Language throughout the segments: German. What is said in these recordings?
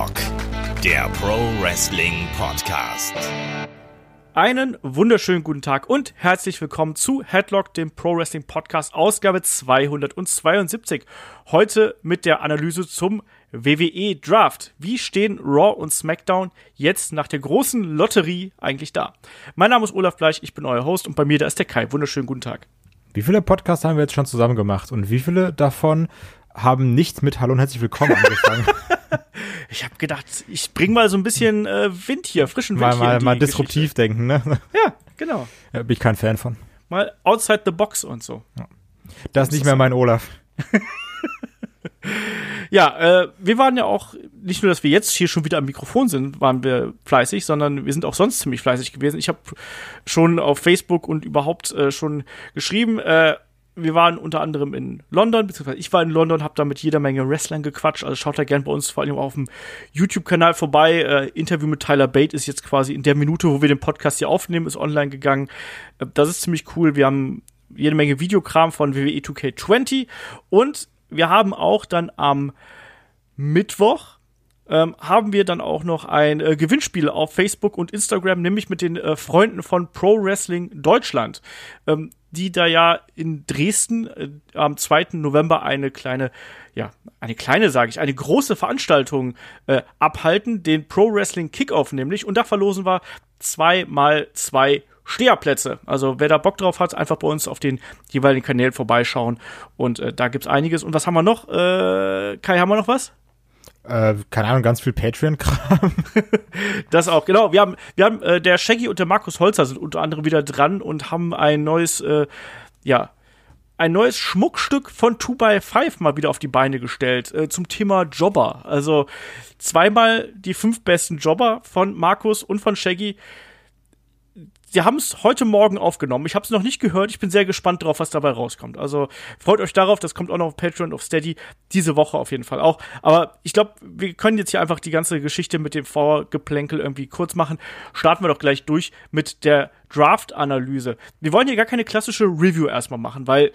Headlock, der Pro Wrestling Podcast. Einen wunderschönen guten Tag und herzlich willkommen zu Headlock, dem Pro Wrestling Podcast, Ausgabe 272. Heute mit der Analyse zum WWE Draft. Wie stehen Raw und SmackDown jetzt nach der großen Lotterie eigentlich da? Mein Name ist Olaf Bleich, ich bin euer Host und bei mir da ist der Kai. Wunderschönen guten Tag. Wie viele Podcasts haben wir jetzt schon zusammen gemacht und wie viele davon haben nicht mit Hallo und herzlich willkommen angefangen. ich habe gedacht, ich bring mal so ein bisschen äh, Wind hier, frischen Wind mal, hier. Mal, mal disruptiv Geschichte. denken, ne? Ja, genau. Ja, bin ich kein Fan von. Mal outside the box und so. Ja. Das ist nicht mehr mein Olaf. ja, äh, wir waren ja auch, nicht nur, dass wir jetzt hier schon wieder am Mikrofon sind, waren wir fleißig, sondern wir sind auch sonst ziemlich fleißig gewesen. Ich habe schon auf Facebook und überhaupt äh, schon geschrieben, äh, wir waren unter anderem in London, beziehungsweise ich war in London, habe da mit jeder Menge Wrestlern gequatscht. Also schaut da gerne bei uns vor allem auf dem YouTube-Kanal vorbei. Äh, Interview mit Tyler Bate ist jetzt quasi in der Minute, wo wir den Podcast hier aufnehmen, ist online gegangen. Äh, das ist ziemlich cool. Wir haben jede Menge Videokram von WWE 2K20 und wir haben auch dann am Mittwoch ähm, haben wir dann auch noch ein äh, Gewinnspiel auf Facebook und Instagram, nämlich mit den äh, Freunden von Pro Wrestling Deutschland, ähm, die da ja in Dresden äh, am 2. November eine kleine, ja, eine kleine, sage ich, eine große Veranstaltung äh, abhalten, den Pro Wrestling Kickoff nämlich. Und da verlosen wir zwei mal zwei Steherplätze. Also wer da Bock drauf hat, einfach bei uns auf den jeweiligen Kanälen vorbeischauen. Und äh, da gibt's einiges. Und was haben wir noch? Äh, Kai, haben wir noch was? Äh, keine Ahnung, ganz viel Patreon-Kram. das auch, genau. Wir haben, wir haben, äh, der Shaggy und der Markus Holzer sind unter anderem wieder dran und haben ein neues, äh, ja, ein neues Schmuckstück von 2x5 mal wieder auf die Beine gestellt äh, zum Thema Jobber. Also zweimal die fünf besten Jobber von Markus und von Shaggy sie haben es heute Morgen aufgenommen. Ich habe es noch nicht gehört. Ich bin sehr gespannt drauf, was dabei rauskommt. Also freut euch darauf. Das kommt auch noch auf Patreon, auf Steady. Diese Woche auf jeden Fall auch. Aber ich glaube, wir können jetzt hier einfach die ganze Geschichte mit dem Vorgeplänkel irgendwie kurz machen. Starten wir doch gleich durch mit der Draft-Analyse. Wir wollen hier gar keine klassische Review erstmal machen, weil,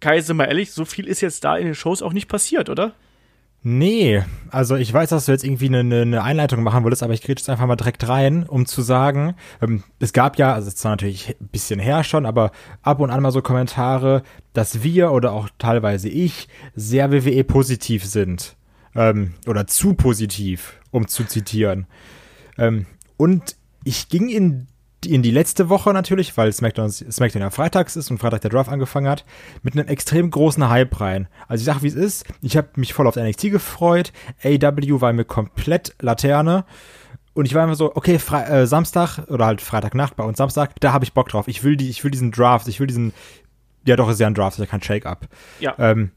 Kai, sind wir ehrlich, so viel ist jetzt da in den Shows auch nicht passiert, oder? Nee, also ich weiß, dass du jetzt irgendwie eine, eine Einleitung machen wolltest, aber ich kriege jetzt einfach mal direkt rein, um zu sagen, ähm, es gab ja, also es ist natürlich ein bisschen her schon, aber ab und an mal so Kommentare, dass wir oder auch teilweise ich sehr WWE-positiv sind. Ähm, oder zu positiv, um zu zitieren. Ähm, und ich ging in in die letzte Woche natürlich, weil SmackDown, SmackDown ja freitags ist und Freitag der Draft angefangen hat, mit einem extrem großen Hype rein. Also ich sag, wie es ist, ich habe mich voll auf NXT gefreut, AW war mir komplett Laterne und ich war immer so, okay, Fre äh, Samstag oder halt Freitagnacht bei uns Samstag, da habe ich Bock drauf. Ich will die, ich will diesen Draft, ich will diesen, ja doch, ist ja ein Draft, ist ja kein Shake-Up. Ja. Ähm,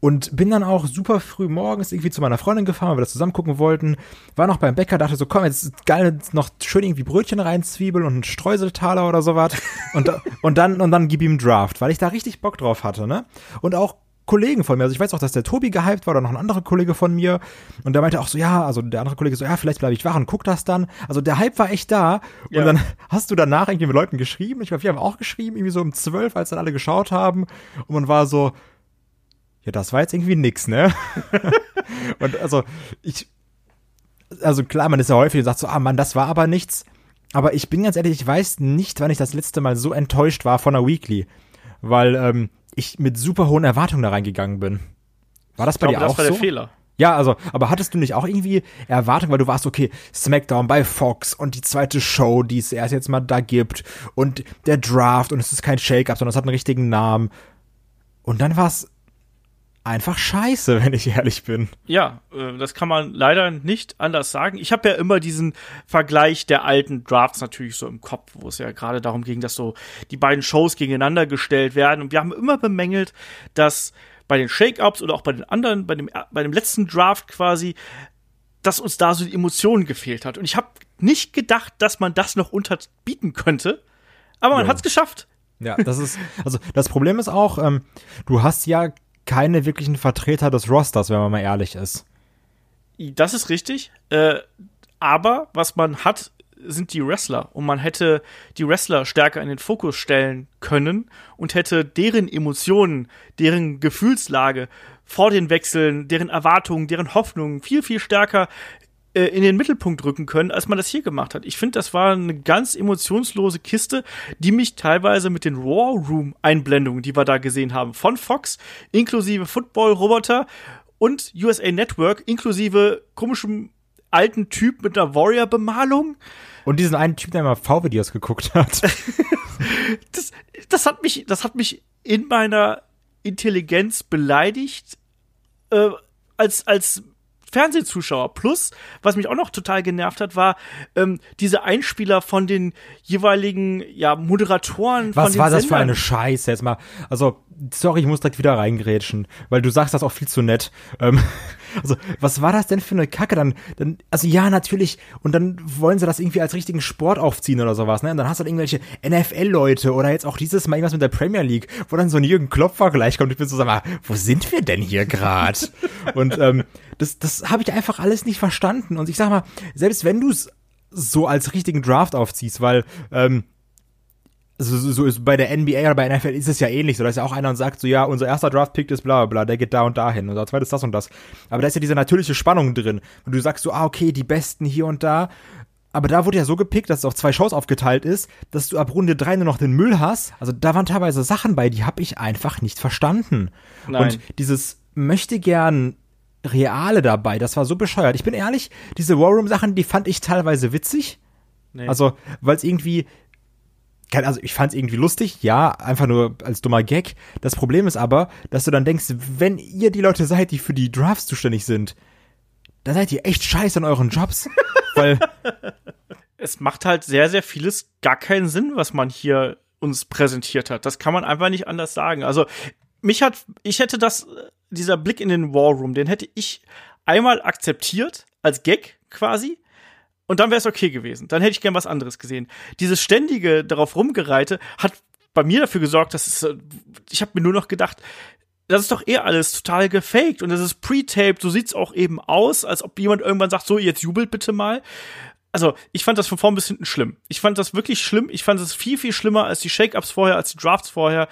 und bin dann auch super früh morgens irgendwie zu meiner Freundin gefahren, weil wir das zusammen gucken wollten. War noch beim Bäcker, dachte so, komm, jetzt ist geil, noch schön irgendwie Brötchen reinzwiebeln und ein Streuseltaler oder sowas. und, und dann, und dann gib ihm Draft, weil ich da richtig Bock drauf hatte, ne? Und auch Kollegen von mir. Also ich weiß auch, dass der Tobi gehypt war oder noch ein anderer Kollege von mir. Und der meinte auch so, ja, also der andere Kollege so, ja, vielleicht bleibe ich wach und guck das dann. Also der Hype war echt da. Ja. Und dann hast du danach irgendwie mit Leuten geschrieben. Ich glaube, wir haben auch geschrieben, irgendwie so um zwölf, als dann alle geschaut haben. Und man war so, ja, das war jetzt irgendwie nix, ne? und also, ich, also klar, man ist ja häufig und sagt so, ah Mann, das war aber nichts. Aber ich bin ganz ehrlich, ich weiß nicht, wann ich das letzte Mal so enttäuscht war von einer Weekly. Weil ähm, ich mit super hohen Erwartungen da reingegangen bin. War das bei ich dir auch das war so? der Fehler. Ja, also, aber hattest du nicht auch irgendwie Erwartungen, weil du warst, okay, SmackDown bei Fox und die zweite Show, die es erst jetzt mal da gibt und der Draft und es ist kein Shake-Up, sondern es hat einen richtigen Namen. Und dann war es einfach scheiße, wenn ich ehrlich bin. Ja, äh, das kann man leider nicht anders sagen. Ich habe ja immer diesen Vergleich der alten Drafts natürlich so im Kopf, wo es ja gerade darum ging, dass so die beiden Shows gegeneinander gestellt werden. Und wir haben immer bemängelt, dass bei den Shake-Ups oder auch bei den anderen, bei dem, bei dem letzten Draft quasi, dass uns da so die Emotionen gefehlt hat. Und ich habe nicht gedacht, dass man das noch unterbieten könnte. Aber man ja. hat es geschafft. Ja, das ist, also das Problem ist auch, ähm, du hast ja keine wirklichen Vertreter des Rosters, wenn man mal ehrlich ist. Das ist richtig. Äh, aber was man hat, sind die Wrestler. Und man hätte die Wrestler stärker in den Fokus stellen können und hätte deren Emotionen, deren Gefühlslage vor den Wechseln, deren Erwartungen, deren Hoffnungen viel, viel stärker äh, in den Mittelpunkt rücken können, als man das hier gemacht hat. Ich finde, das war eine ganz emotionslose Kiste, die mich teilweise mit den Raw Room Einblendungen, die wir da gesehen haben, von Fox, inklusive Football Roboter und USA Network, inklusive komischem alten Typ mit einer Warrior Bemalung. Und diesen einen Typ, der immer V-Videos geguckt hat. das, das hat mich, das hat mich in meiner Intelligenz beleidigt, äh, als, als Fernsehzuschauer. Plus, was mich auch noch total genervt hat, war ähm, diese Einspieler von den jeweiligen ja, Moderatoren. Was von war das Sendern. für eine Scheiße jetzt mal? Also, sorry, ich muss direkt wieder reingrätschen, weil du sagst das auch viel zu nett. Ähm, also, was war das denn für eine Kacke? Dann, dann, also ja, natürlich, und dann wollen sie das irgendwie als richtigen Sport aufziehen oder sowas, ne? Und dann hast du halt irgendwelche NFL-Leute oder jetzt auch dieses Mal irgendwas mit der Premier League, wo dann so ein Jürgen Klopfer-Vergleich kommt. Ich bin so, sag mal, wo sind wir denn hier gerade? und ähm, das, das habe ich einfach alles nicht verstanden. Und ich sag mal, selbst wenn du es so als richtigen Draft aufziehst, weil ähm, so, so ist bei der NBA oder bei NFL ist es ja ähnlich, so da ist ja auch einer und sagt so, ja, unser erster Draft-Pick ist bla bla bla, der geht da und dahin, unser zweites das und das. Aber da ist ja diese natürliche Spannung drin. Und du sagst so, ah, okay, die Besten hier und da. Aber da wurde ja so gepickt, dass es auf zwei Shows aufgeteilt ist, dass du ab Runde drei nur noch den Müll hast. Also da waren teilweise Sachen bei, die habe ich einfach nicht verstanden. Nein. Und dieses möchte gern Reale dabei, das war so bescheuert. Ich bin ehrlich, diese War Room Sachen, die fand ich teilweise witzig. Nee. Also, weil es irgendwie, also ich fand es irgendwie lustig, ja, einfach nur als dummer Gag. Das Problem ist aber, dass du dann denkst, wenn ihr die Leute seid, die für die Drafts zuständig sind, dann seid ihr echt scheiße in euren Jobs. weil, es macht halt sehr, sehr vieles gar keinen Sinn, was man hier uns präsentiert hat. Das kann man einfach nicht anders sagen. Also, mich hat, ich hätte das, dieser Blick in den War Room, den hätte ich einmal akzeptiert, als Gag quasi. Und dann wäre es okay gewesen. Dann hätte ich gern was anderes gesehen. Dieses ständige darauf rumgereite hat bei mir dafür gesorgt, dass es, äh, ich habe mir nur noch gedacht, das ist doch eh alles total gefaked und das ist pre-taped, so sieht's auch eben aus, als ob jemand irgendwann sagt, so, jetzt jubelt bitte mal. Also, ich fand das von vorn bis hinten schlimm. Ich fand das wirklich schlimm. Ich fand es viel, viel schlimmer als die Shake-Ups vorher, als die Drafts vorher.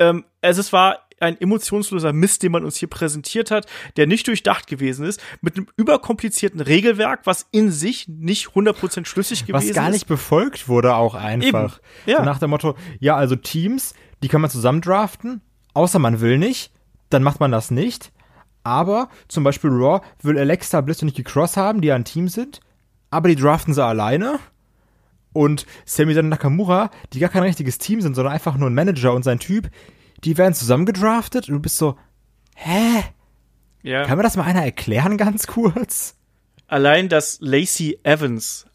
Ähm, es war ein emotionsloser Mist, den man uns hier präsentiert hat, der nicht durchdacht gewesen ist, mit einem überkomplizierten Regelwerk, was in sich nicht 100% schlüssig gewesen was gar nicht ist. befolgt wurde auch einfach. Eben, ja. So nach dem Motto, ja, also Teams, die kann man zusammen draften, außer man will nicht, dann macht man das nicht. Aber zum Beispiel Raw will Alexa Bliss und Nikki Cross haben, die ja ein Team sind, aber die draften sie alleine. Und Sami Nakamura, die gar kein richtiges Team sind, sondern einfach nur ein Manager und sein Typ, die werden zusammen gedraftet und du bist so, hä? Ja. Kann mir das mal einer erklären ganz kurz? Allein, dass Lacey Evans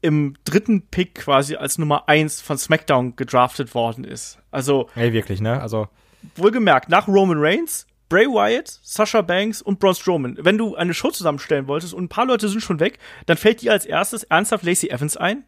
im dritten Pick quasi als Nummer eins von SmackDown gedraftet worden ist. Also, Ey, wirklich, ne? Also, wohlgemerkt, nach Roman Reigns, Bray Wyatt, Sasha Banks und Braun Strowman. Wenn du eine Show zusammenstellen wolltest und ein paar Leute sind schon weg, dann fällt dir als erstes ernsthaft Lacey Evans ein.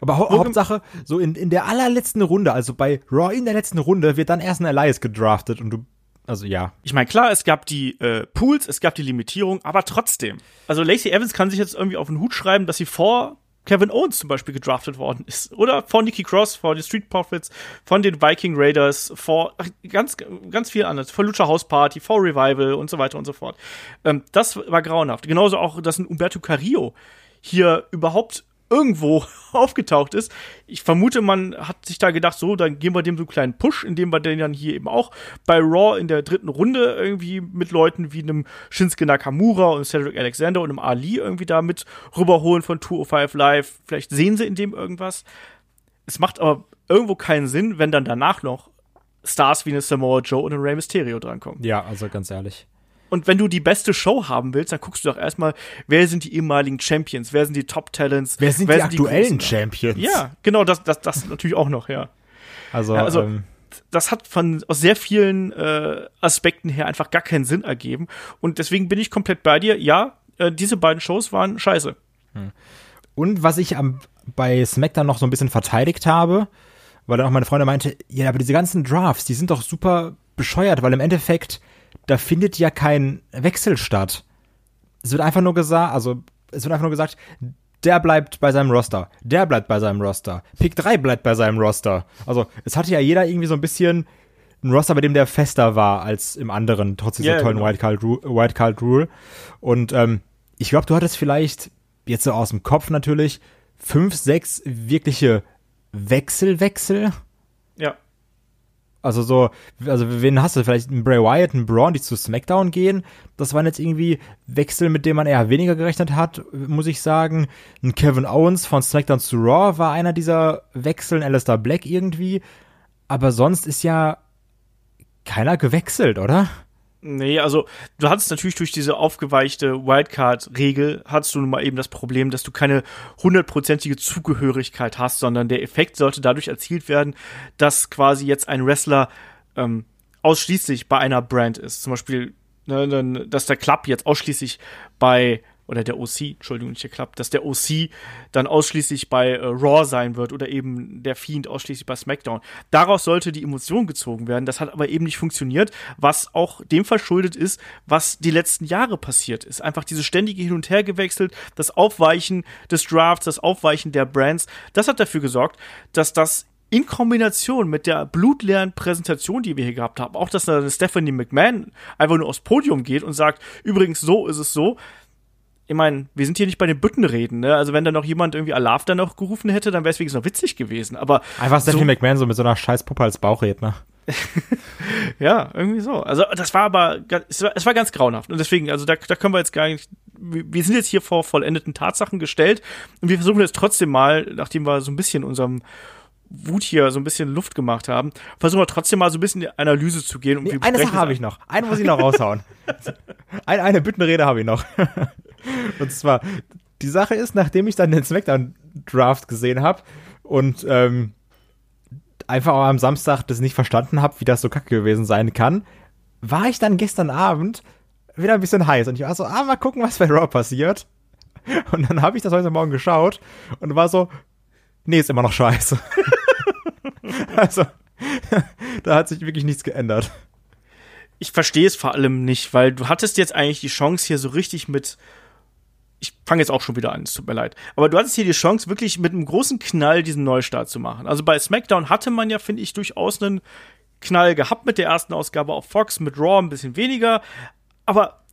Aber hau Hauptsache, so in, in der allerletzten Runde, also bei Raw in der letzten Runde, wird dann erst ein Elias gedraftet und du, also ja. Ich meine, klar, es gab die äh, Pools, es gab die Limitierung, aber trotzdem. Also Lacey Evans kann sich jetzt irgendwie auf den Hut schreiben, dass sie vor Kevin Owens zum Beispiel gedraftet worden ist. Oder vor Nikki Cross, vor den Street Profits, von den Viking Raiders, vor ach, ganz, ganz viel anderes, vor Lucha House Party, vor Revival und so weiter und so fort. Ähm, das war grauenhaft. Genauso auch, dass ein Umberto Carrillo hier überhaupt irgendwo aufgetaucht ist. Ich vermute, man hat sich da gedacht, so, dann geben wir dem so einen kleinen Push, indem wir den dann hier eben auch bei Raw in der dritten Runde irgendwie mit Leuten wie einem Shinsuke Nakamura und Cedric Alexander und einem Ali irgendwie da mit rüberholen von 205 Live. Vielleicht sehen sie in dem irgendwas. Es macht aber irgendwo keinen Sinn, wenn dann danach noch Stars wie eine Samoa Joe und ein Rey Mysterio drankommen. Ja, also ganz ehrlich. Und wenn du die beste Show haben willst, dann guckst du doch erstmal, wer sind die ehemaligen Champions, wer sind die Top Talents, Wer sind die aktuellen Großen? Champions? Ja, genau, das, das, das natürlich auch noch, ja. Also, Ja, also- ähm, Das hat von aus sehr vielen äh, Aspekten her einfach gar keinen Sinn ergeben. Und deswegen bin ich komplett bei dir. Ja, äh, diese beiden Shows waren scheiße. und was ich am, bei SmackDown noch so ein bisschen verteidigt habe, weil dann auch meine Freundin meinte, ja, aber diese ganzen Drafts, die sind doch super bescheuert, weil im Endeffekt, da findet ja kein Wechsel statt. Es wird einfach nur gesagt, also, es wird einfach nur gesagt, der bleibt bei seinem Roster, der bleibt bei seinem Roster, Pick 3 bleibt bei seinem Roster. Also, es hatte ja jeder irgendwie so ein bisschen ein Roster, bei dem der fester war als im anderen, trotz dieser Ja, tollen genau. Wildcard, Ru Wildcard Rule. Und ähm, ich glaube, du hattest vielleicht jetzt so aus dem Kopf natürlich, fünf, sechs wirkliche Wechselwechsel. Ja. Also so, also wen hast du? Vielleicht einen Bray Wyatt, einen Braun, die zu SmackDown gehen. Das waren jetzt irgendwie Wechsel, mit denen man eher weniger gerechnet hat, muss ich sagen. Ein Kevin Owens von SmackDown zu Raw war einer dieser Wechsel, ein Alistair Black irgendwie. Aber sonst ist ja keiner gewechselt, oder? Nee, also du hattest natürlich durch diese aufgeweichte Wildcard-Regel, hattest du nun mal eben das Problem, dass du keine hundertprozentige Zugehörigkeit hast, sondern der Effekt sollte dadurch erzielt werden, dass quasi jetzt ein Wrestler ähm, ausschließlich bei einer Brand ist. Zum Beispiel, ne, dass der Club jetzt ausschließlich bei oder der OC, Entschuldigung, nicht geklappt, dass der OC dann ausschließlich bei äh, Raw sein wird oder eben der Fiend ausschließlich bei SmackDown. Daraus sollte die Emotion gezogen werden. Das hat aber eben nicht funktioniert, was auch dem verschuldet ist, was die letzten Jahre passiert ist. Einfach diese ständige Hin und Her gewechselt, das Aufweichen des Drafts, das Aufweichen der Brands, das hat dafür gesorgt, dass das in Kombination mit der blutleeren Präsentation, die wir hier gehabt haben, auch dass da Stephanie McMahon einfach nur aufs Podium geht und sagt, übrigens, so ist es so, ich meine, wir sind hier nicht bei den Büttenreden, ne? Also wenn da noch jemand irgendwie Alaf dann noch gerufen hätte, dann wäre es wenigstens noch witzig gewesen. Aber einfach Stephanie so, McMahon so mit so einer scheiß Puppe als Bauchredner. ja, irgendwie so. Also das war aber, es war, es war ganz grauenhaft. Und deswegen, also da, da können wir jetzt gar nicht, wir sind jetzt hier vor vollendeten Tatsachen gestellt und wir versuchen jetzt trotzdem mal, nachdem wir so ein bisschen unserem Wut hier so ein bisschen Luft gemacht haben, versuchen wir trotzdem mal so ein bisschen in die Analyse zu gehen. Und nee, eine Sache habe ich noch. Eine muss ich noch raushauen. eine, eine Büttenrede habe ich noch. und zwar, die Sache ist, nachdem ich dann den Smackdown-Draft gesehen habe und ähm, einfach auch am Samstag das nicht verstanden habe, wie das so kacke gewesen sein kann, war ich dann gestern Abend wieder ein bisschen heiß. Und ich war so, ah, mal gucken, was bei Raw passiert. Und dann habe ich das heute Morgen geschaut und war so, nee, ist immer noch scheiße. also, da hat sich wirklich nichts geändert. Ich verstehe es vor allem nicht, weil du hattest jetzt eigentlich die Chance hier so richtig mit ich fange jetzt auch schon wieder an, es tut mir leid. Aber du hattest hier die Chance, wirklich mit einem großen Knall diesen Neustart zu machen. Also bei SmackDown hatte man ja, finde ich, durchaus einen Knall gehabt mit der ersten Ausgabe auf Fox, mit Raw ein bisschen weniger. Aber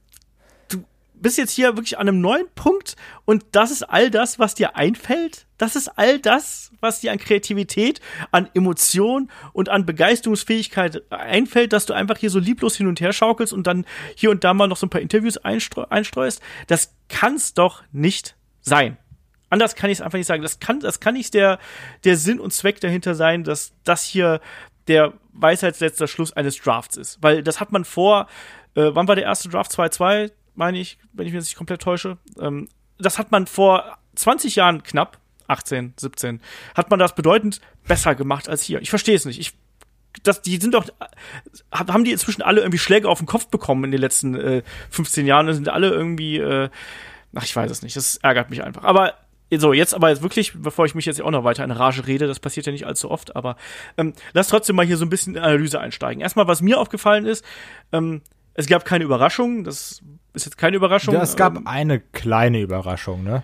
bist jetzt hier wirklich an einem neuen Punkt und das ist all das, was dir einfällt. Das ist all das, was dir an Kreativität, an Emotion und an Begeisterungsfähigkeit einfällt, dass du einfach hier so lieblos hin und her schaukelst und dann hier und da mal noch so ein paar Interviews einstreust. Das kann's doch nicht sein. Anders kann ich es einfach nicht sagen. Das kann, das kann nicht der, der Sinn und Zweck dahinter sein, dass das hier der weisheitsletzter Schluss eines Drafts ist. Weil das hat man vor, äh, wann war der erste Draft? 2-2? Meine ich, wenn ich mich nicht komplett täusche. Ähm, das hat man vor 20 Jahren knapp, 18, 17, hat man das bedeutend besser gemacht als hier. Ich verstehe es nicht. Ich, das, die sind doch, haben die inzwischen alle irgendwie Schläge auf den Kopf bekommen in den letzten äh, 15 Jahren und sind alle irgendwie, äh, ach, ich weiß es nicht. Das ärgert mich einfach. Aber so, jetzt aber jetzt wirklich, bevor ich mich jetzt auch noch weiter in Rage rede, das passiert ja nicht allzu oft, aber ähm, lass trotzdem mal hier so ein bisschen in Analyse einsteigen. Erstmal, was mir aufgefallen ist, ähm, es gab keine Überraschung, das ist jetzt keine Überraschung. Ja, es gab ähm, eine kleine Überraschung, ne?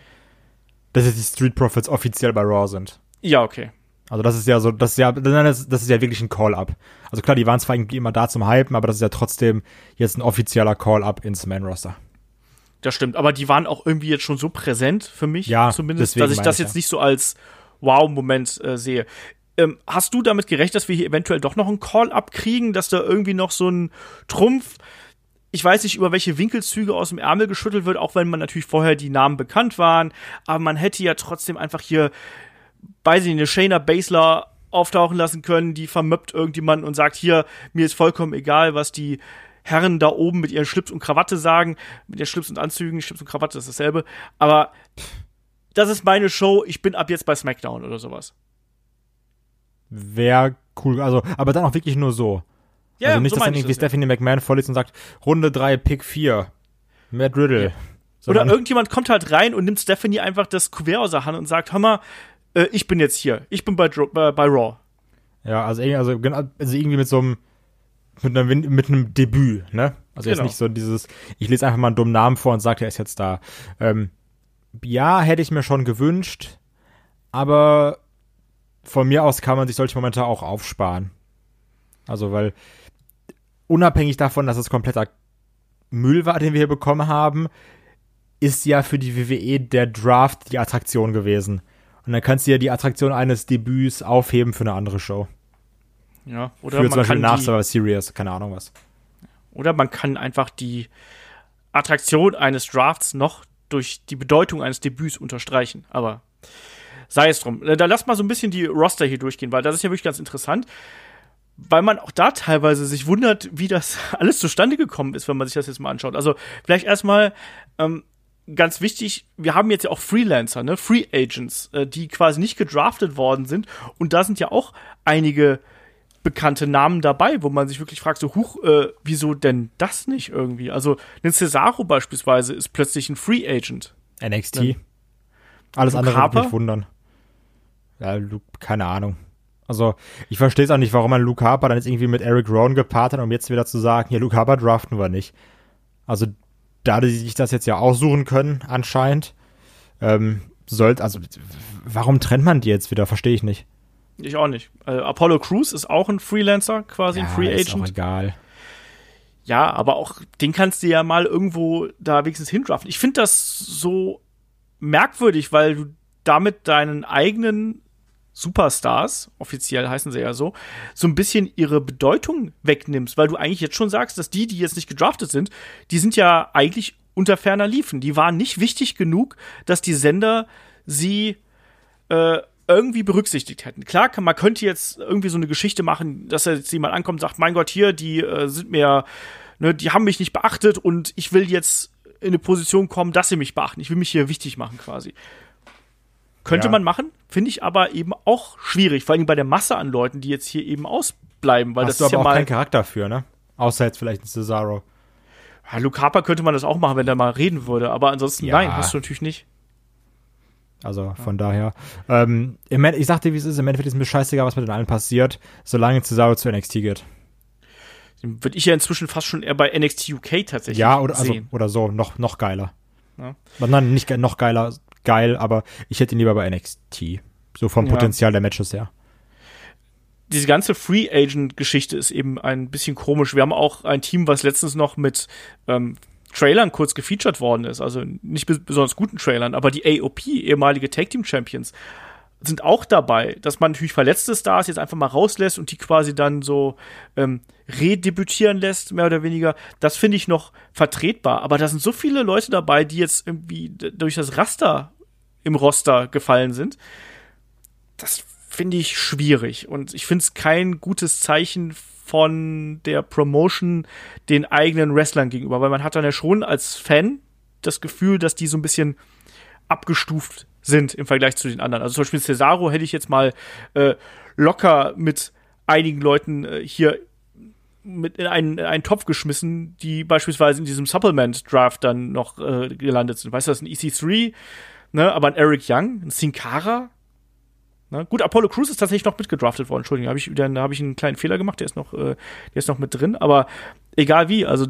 Dass jetzt die Street Profits offiziell bei Raw sind. Ja, okay. Also das ist ja so, das ist ja, das ist ja wirklich ein Call-Up. Also klar, die waren zwar irgendwie immer da zum Hypen, aber das ist ja trotzdem jetzt ein offizieller Call-Up ins Man-Roster. Das stimmt, aber die waren auch irgendwie jetzt schon so präsent für mich, ja, zumindest, dass ich das jetzt ja. nicht so als Wow-Moment äh, sehe. Ähm, hast du damit gerechnet, dass wir hier eventuell doch noch einen Call-Up kriegen, dass da irgendwie noch so ein Trumpf ich weiß nicht, über welche Winkelzüge aus dem Ärmel geschüttelt wird, auch wenn man natürlich vorher die Namen bekannt waren, aber man hätte ja trotzdem einfach hier, weiß ich nicht, eine Shayna Baszler auftauchen lassen können, die vermöppt irgendjemanden und sagt, hier, mir ist vollkommen egal, was die Herren da oben mit ihren Schlips und Krawatte sagen, mit ihren Schlips und Anzügen, Schlips und Krawatte ist dasselbe, aber das ist meine Show, ich bin ab jetzt bei SmackDown oder sowas. Wäre cool, also, aber dann auch wirklich nur so. Ja, also nicht, so dass dann irgendwie Stephanie ja. McMahon vorliest und sagt, Runde 3, Pick 4, Matt Riddle. Ja. Oder irgendjemand kommt halt rein und nimmt Stephanie einfach das Kuvert aus der Hand und sagt, hör mal, äh, ich bin jetzt hier, ich bin bei, bei, bei Raw. Ja, also, also, also irgendwie mit so einem mit einem, mit einem Debüt, ne? Also genau. jetzt nicht so dieses, ich lese einfach mal einen dummen Namen vor und sage, er ist jetzt da. Ähm, ja, hätte ich mir schon gewünscht, aber von mir aus kann man sich solche Momente auch aufsparen. Also, weil unabhängig davon, dass es kompletter Müll war, den wir hier bekommen haben, ist ja für die WWE der Draft die Attraktion gewesen. Und dann kannst du ja die Attraktion eines Debüts aufheben für eine andere Show. Ja, oder Für man zum Beispiel kann nach Survivor Series, keine Ahnung was. Oder man kann einfach die Attraktion eines Drafts noch durch die Bedeutung eines Debüts unterstreichen. Aber sei es drum. Äh, Da lass mal so ein bisschen die Roster hier durchgehen, weil das ist ja wirklich ganz interessant. Weil man auch da teilweise sich wundert, wie das alles zustande gekommen ist, wenn man sich das jetzt mal anschaut. Also vielleicht erstmal ähm, ganz wichtig, wir haben jetzt ja auch Freelancer, ne, Free Agents, äh, die quasi nicht gedraftet worden sind. Und da sind ja auch einige bekannte Namen dabei, wo man sich wirklich fragt, so, huch, äh, wieso denn das nicht irgendwie? Also, ein Cesaro beispielsweise ist plötzlich ein Free Agent. NXT. Ja. Alles Luke andere würde mich wundern. Ja, Luke, keine Ahnung. Also, ich verstehe es auch nicht, warum man Luke Harper dann jetzt irgendwie mit Eric Rowan gepaart hat, um jetzt wieder zu sagen, ja, Luke Harper draften wir nicht. Also, da die sich das jetzt ja aussuchen können, anscheinend, ähm, sollte, also, warum trennt man die jetzt wieder? Verstehe ich nicht. Ich auch nicht. Äh, Apollo Crews ist auch ein Freelancer, quasi ein Free ist auch Agent. egal. Ja, aber auch den kannst du ja mal irgendwo da wenigstens hindraften. Ich finde das so merkwürdig, weil du damit deinen eigenen Superstars, offiziell heißen sie ja so, so ein bisschen ihre Bedeutung wegnimmst, weil du eigentlich jetzt schon sagst, dass die, die jetzt nicht gedraftet sind, die sind ja eigentlich unter ferner Liefen. Die waren nicht wichtig genug, dass die Sender sie äh, irgendwie berücksichtigt hätten. Klar, man könnte jetzt irgendwie so eine Geschichte machen, dass jetzt jemand ankommt und sagt, mein Gott, hier, die äh, sind mir, ne, die haben mich nicht beachtet und ich will jetzt in eine Position kommen, dass sie mich beachten. Ich will mich hier wichtig machen quasi. Könnte Ja. man machen, finde ich aber eben auch schwierig, vor allem bei der Masse an Leuten, die jetzt hier eben ausbleiben, weil Hast das du ist aber ja auch mal. keinen Charakter für, ne? Außer jetzt vielleicht ein Cesaro. Ja, Luke Harper könnte man das auch machen, wenn der mal reden würde, aber ansonsten Ja. nein, hast du natürlich nicht. Also von daher. Ähm, ich sagte, wie es ist, im Endeffekt ist mir scheißegal, was mit den allen passiert, solange Cesaro zu NXT geht. Den würde ich ja inzwischen fast schon eher bei NXT UK tatsächlich Ja, oder, also, sehen. oder so, noch, noch geiler. Ja. Nein, nicht noch geiler, geil, aber ich hätte ihn lieber bei NXT. So vom Ja. Potenzial der Matches her. diese ganze Free Agent Geschichte ist eben ein bisschen komisch. Wir haben auch ein Team, was letztens noch mit ähm, Trailern kurz gefeatured worden ist, also nicht bes- besonders guten Trailern, aber die AOP, ehemalige Tag Team Champions, sind auch dabei, dass man natürlich verletzte Stars jetzt einfach mal rauslässt und die quasi dann so ähm, redebütieren lässt, mehr oder weniger. Das finde ich noch vertretbar. Aber da sind so viele Leute dabei, die jetzt irgendwie durch das Raster im Roster gefallen sind. Das finde ich schwierig. Und ich finde es kein gutes Zeichen von der Promotion den eigenen Wrestlern gegenüber, weil man hat dann ja schon als Fan das Gefühl, dass die so ein bisschen abgestuft sind im Vergleich zu den anderen. Also zum Beispiel Cesaro hätte ich jetzt mal äh, locker mit einigen Leuten äh, hier mit in einen, in einen Topf geschmissen, die beispielsweise in diesem Supplement-Draft dann noch äh, gelandet sind. Weißt du, das ist ein EC3, ne, aber ein Eric Young, ein Sin Cara. Ne? Gut, Apollo Crews ist tatsächlich noch mitgedraftet worden. Entschuldigung, hab ich, dann habe ich einen kleinen Fehler gemacht. Der ist noch, äh, der ist noch mit drin. Aber egal wie, also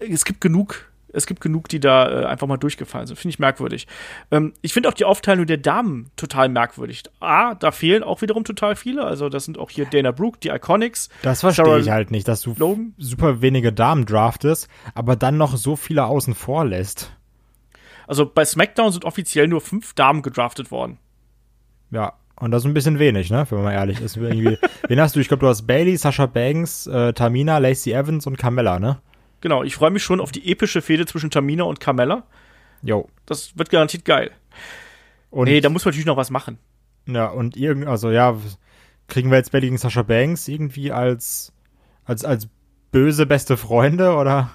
es gibt genug, es gibt genug, die da äh, einfach mal durchgefallen sind. Finde ich merkwürdig. Ähm, ich finde auch die Aufteilung der Damen total merkwürdig. A, da fehlen auch wiederum total viele. Also das sind auch hier Dana Brooke, die Iconics. Das verstehe Sarah ich halt nicht, dass du Logan? super wenige Damen draftest, aber dann noch so viele außen vor lässt. Also bei SmackDown sind offiziell nur fünf Damen gedraftet worden. Ja, und das ist ein bisschen wenig, ne, wenn man mal ehrlich ist. Wen hast du? Ich glaube, du hast Bailey, Sasha Banks, äh, Tamina, Lacey Evans und Carmella, ne? Genau, ich freue mich schon auf die epische Fehde zwischen Tamina und Carmella. Jo. Das wird garantiert geil. Und, nee, da muss man natürlich noch was machen. ja, und irgend, also ja, kriegen wir jetzt Bailey gegen Sasha Banks irgendwie als, als, als böse beste Freunde oder?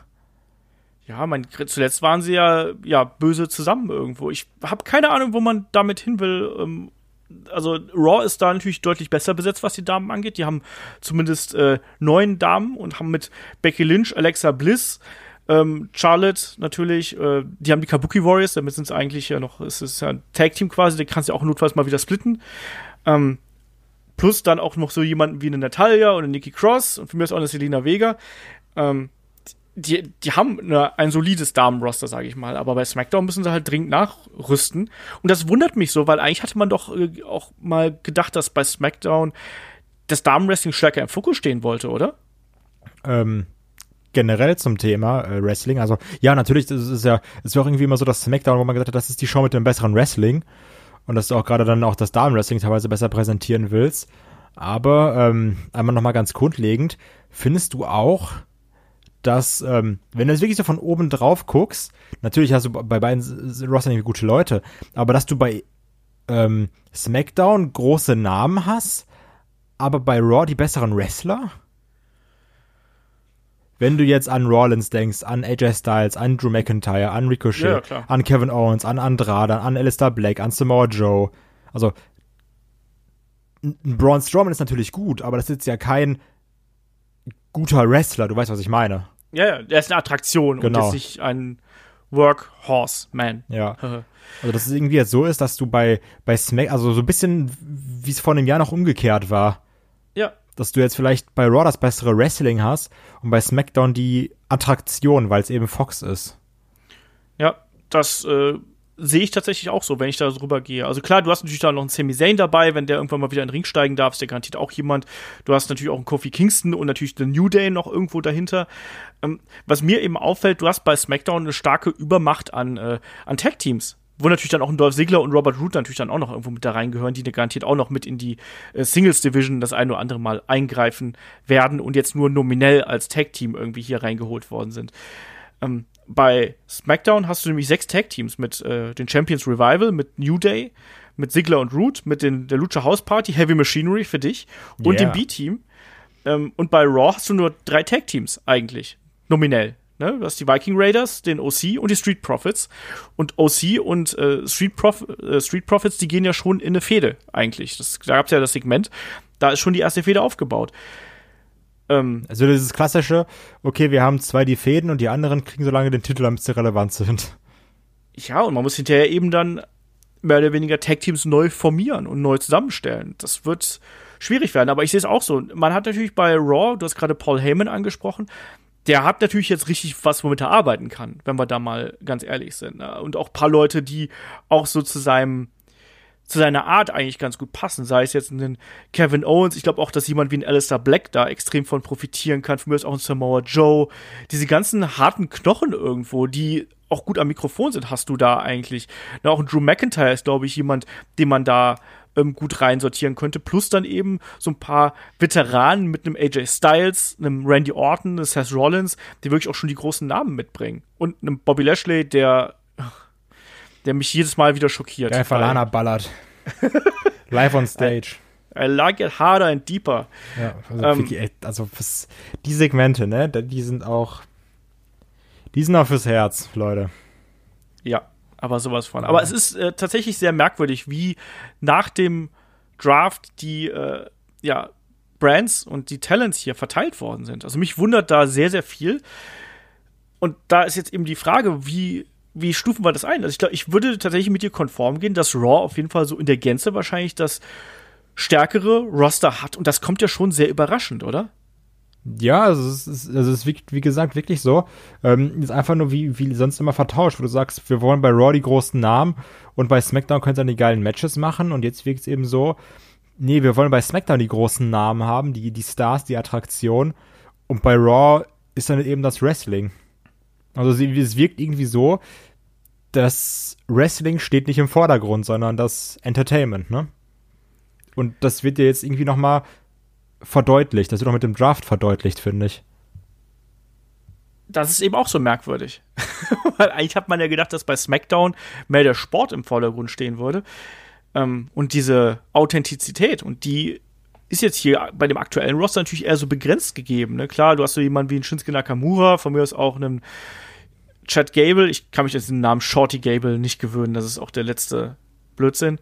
Ja, mein, zuletzt waren sie ja, ja böse zusammen irgendwo. Ich habe keine Ahnung, wo man damit hin will. Ähm, also Raw ist da natürlich deutlich besser besetzt, was die Damen angeht. Die haben zumindest äh, neun Damen und haben mit Becky Lynch, Alexa Bliss, ähm, Charlotte natürlich, äh, die haben die Kabuki Warriors, damit sind es eigentlich ja noch, es ist ja ein Tag-Team quasi, die kannst du ja auch notfalls mal wieder splitten. Ähm, plus dann auch noch so jemanden wie eine Natalia oder Nikki Cross und für mich ist auch eine Selena Vega. Ähm, die, die haben eine, ein solides Damenroster, sage ich mal, aber bei SmackDown müssen sie halt dringend nachrüsten. Und das wundert mich so, weil eigentlich hatte man doch äh, auch mal gedacht, dass bei SmackDown das Damenwrestling stärker im Fokus stehen wollte, oder? Ähm, generell zum Thema äh, Wrestling. Also ja, natürlich, das ist ja, es war auch irgendwie immer so das SmackDown, wo man gesagt hat, das ist die Show mit dem besseren Wrestling und dass du auch gerade dann auch das Damenwrestling teilweise besser präsentieren willst. Aber ähm, einmal nochmal ganz grundlegend, findest du auch, dass, ähm, wenn du jetzt wirklich so von oben drauf guckst, natürlich hast du bei beiden Rostern irgendwie gute Leute, aber dass du bei ähm, SmackDown große Namen hast, aber bei Raw die besseren Wrestler? Wenn du jetzt an Rollins denkst, an AJ Styles, an Drew McIntyre, an Ricochet, Ja, an Kevin Owens, an Andrade, an Alistair Black, an Samoa Joe, also ein Braun Strowman ist natürlich gut, aber das ist ja kein guter Wrestler, du weißt, was ich meine. Ja, ja, der ist eine Attraktion Genau. und ist nicht ein Workhorse-Man. Ja. Also, dass es irgendwie jetzt so ist, dass du bei, bei Smack, also so ein bisschen, wie es vor einem Jahr noch umgekehrt war, ja, dass du jetzt vielleicht bei Raw das bessere Wrestling hast und bei SmackDown die Attraktion, weil es eben Fox ist. Ja, das äh, sehe ich tatsächlich auch so, wenn ich da drüber gehe. Also klar, du hast natürlich da noch einen Sami Zayn dabei, wenn der irgendwann mal wieder in den Ring steigen darf, ist der garantiert auch jemand. Du hast natürlich auch einen Kofi Kingston und natürlich den New Day noch irgendwo dahinter. Ähm, was mir eben auffällt, du hast bei SmackDown eine starke Übermacht an, äh, an Tag-Teams. Wo natürlich dann auch ein Dolph Ziggler und Robert Root natürlich dann auch noch irgendwo mit da reingehören, die garantiert auch noch mit in die äh, Singles Division das ein oder andere Mal eingreifen werden und jetzt nur nominell als Tag-Team irgendwie hier reingeholt worden sind. Ähm, bei SmackDown hast du nämlich sechs Tag-Teams mit äh, den Champions Revival, mit New Day, mit Ziggler und Root, mit den, der Lucha House Party, Heavy Machinery für dich und Yeah. dem B-Team. Ähm, und bei Raw hast du nur drei Tag-Teams eigentlich, nominell. Ne? Du hast die Viking Raiders, den OC und die Street Profits. Und OC und äh, Street, Prof äh, Street Profits, die gehen ja schon in eine Fehde eigentlich. Das, da gab es ja das Segment, da ist schon die erste Fehde aufgebaut. Ähm, Also dieses klassische, okay, wir haben zwei die Fäden und die anderen kriegen so lange den Titel, damit sie relevant sind. Ja, und man muss hinterher eben dann mehr oder weniger Tag-Teams neu formieren und neu zusammenstellen. Das wird schwierig werden, aber ich sehe es auch so. Man hat natürlich bei Raw, du hast gerade Paul Heyman angesprochen, der hat natürlich jetzt richtig was, womit er arbeiten kann, wenn wir da mal ganz ehrlich sind. ne? Und auch ein paar Leute, die auch so zu seinem zu seiner Art eigentlich ganz gut passen. Sei es jetzt ein Kevin Owens, ich glaube auch, dass jemand wie ein Alistair Black da extrem von profitieren kann. Für mich ist auch ein Samoa Joe. Diese ganzen harten Knochen irgendwo, die auch gut am Mikrofon sind, hast du da eigentlich. Na, auch ein Drew McIntyre ist, glaube ich, jemand, den man da ähm, gut reinsortieren könnte. Plus dann eben so ein paar Veteranen mit einem AJ Styles, einem Randy Orton, einem Seth Rollins, die wirklich auch schon die großen Namen mitbringen. Und einem Bobby Lashley, der, der mich jedes Mal wieder schockiert. Geil, Falana ballert. Live on stage. I like it harder and deeper. Ja, also, Ähm, ey, also die Segmente, ne, die sind auch, die sind auch fürs Herz, Leute. Ja, aber sowas von. Aber es ist äh, tatsächlich sehr merkwürdig, wie nach dem Draft die äh, ja, Brands und die Talents hier verteilt worden sind. Also mich wundert da sehr, sehr viel. Und da ist jetzt eben die Frage, wie, wie stufen wir das ein? Also ich glaube, ich würde tatsächlich mit dir konform gehen, dass Raw auf jeden Fall so in der Gänze wahrscheinlich das stärkere Roster hat. Und das kommt ja schon sehr überraschend, oder? Ja, also es ist, also es ist wie, wie gesagt wirklich so. Ähm, ist einfach nur wie, wie sonst immer vertauscht, wo du sagst, wir wollen bei Raw die großen Namen und bei SmackDown können sie dann die geilen Matches machen und jetzt wirkt es eben so, nee, wir wollen bei SmackDown die großen Namen haben, die, die Stars, die Attraktion und bei Raw ist dann eben das Wrestling. Also sie- es wirkt irgendwie so, das Wrestling steht nicht im Vordergrund, sondern das Entertainment, ne? Und das wird ja jetzt irgendwie noch mal verdeutlicht. Das wird auch mit dem Draft verdeutlicht, finde ich. das ist eben auch so merkwürdig. Weil eigentlich hat man ja gedacht, dass bei SmackDown mehr der Sport im Vordergrund stehen würde. Ähm, und diese Authentizität. Und die ist jetzt hier bei dem aktuellen Roster natürlich eher so begrenzt gegeben. Ne? Klar, du hast so jemanden wie einen Shinsuke Nakamura, von mir aus auch einen Chad Gable. Ich kann mich an den Namen Shorty Gable nicht gewöhnen. Das ist auch der letzte Blödsinn.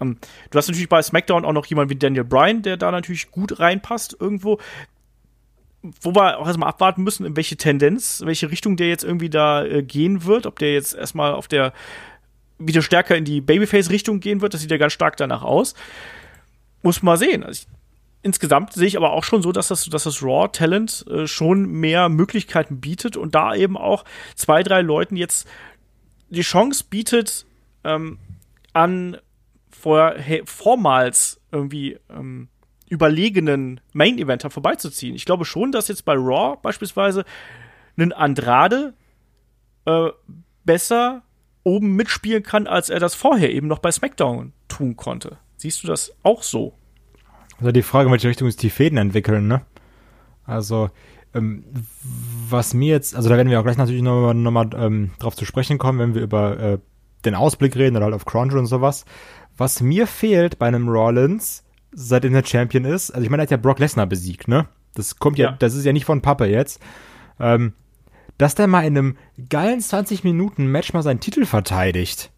Ähm, du hast natürlich bei SmackDown auch noch jemanden wie Daniel Bryan, der da natürlich gut reinpasst irgendwo wo wir auch erstmal abwarten müssen, in welche Tendenz, in welche Richtung der jetzt irgendwie da äh, gehen wird, ob der jetzt erstmal auf der wieder stärker in die Babyface-Richtung gehen wird, das sieht ja ganz stark danach aus. Muss mal sehen. Also ich, insgesamt sehe ich aber auch schon so, dass das, dass das Raw-Talent äh, schon mehr Möglichkeiten bietet und da eben auch zwei, drei Leuten jetzt die Chance bietet, ähm, an vorher, hey, vormals irgendwie ähm, überlegenen Main-Eventer vorbeizuziehen. Ich glaube schon, dass jetzt bei Raw beispielsweise einen Andrade äh, besser oben mitspielen kann, als er das vorher eben noch bei SmackDown tun konnte. Siehst du das auch so? Also die Frage, in welche Richtung sich die Fäden entwickeln, ne? Also, ähm, was mir jetzt, also da werden wir auch gleich natürlich nochmal noch mal, ähm, drauf zu sprechen kommen, wenn wir über äh, den Ausblick reden oder halt auf Crunchyroll und sowas. Was mir fehlt bei einem Rollins, seitdem er Champion ist, also ich meine, er hat ja Brock Lesnar besiegt, ne? Das kommt ja, Ja. das ist ja nicht von Papa jetzt. Ähm, dass der mal in einem geilen 20 Minuten Match mal seinen Titel verteidigt.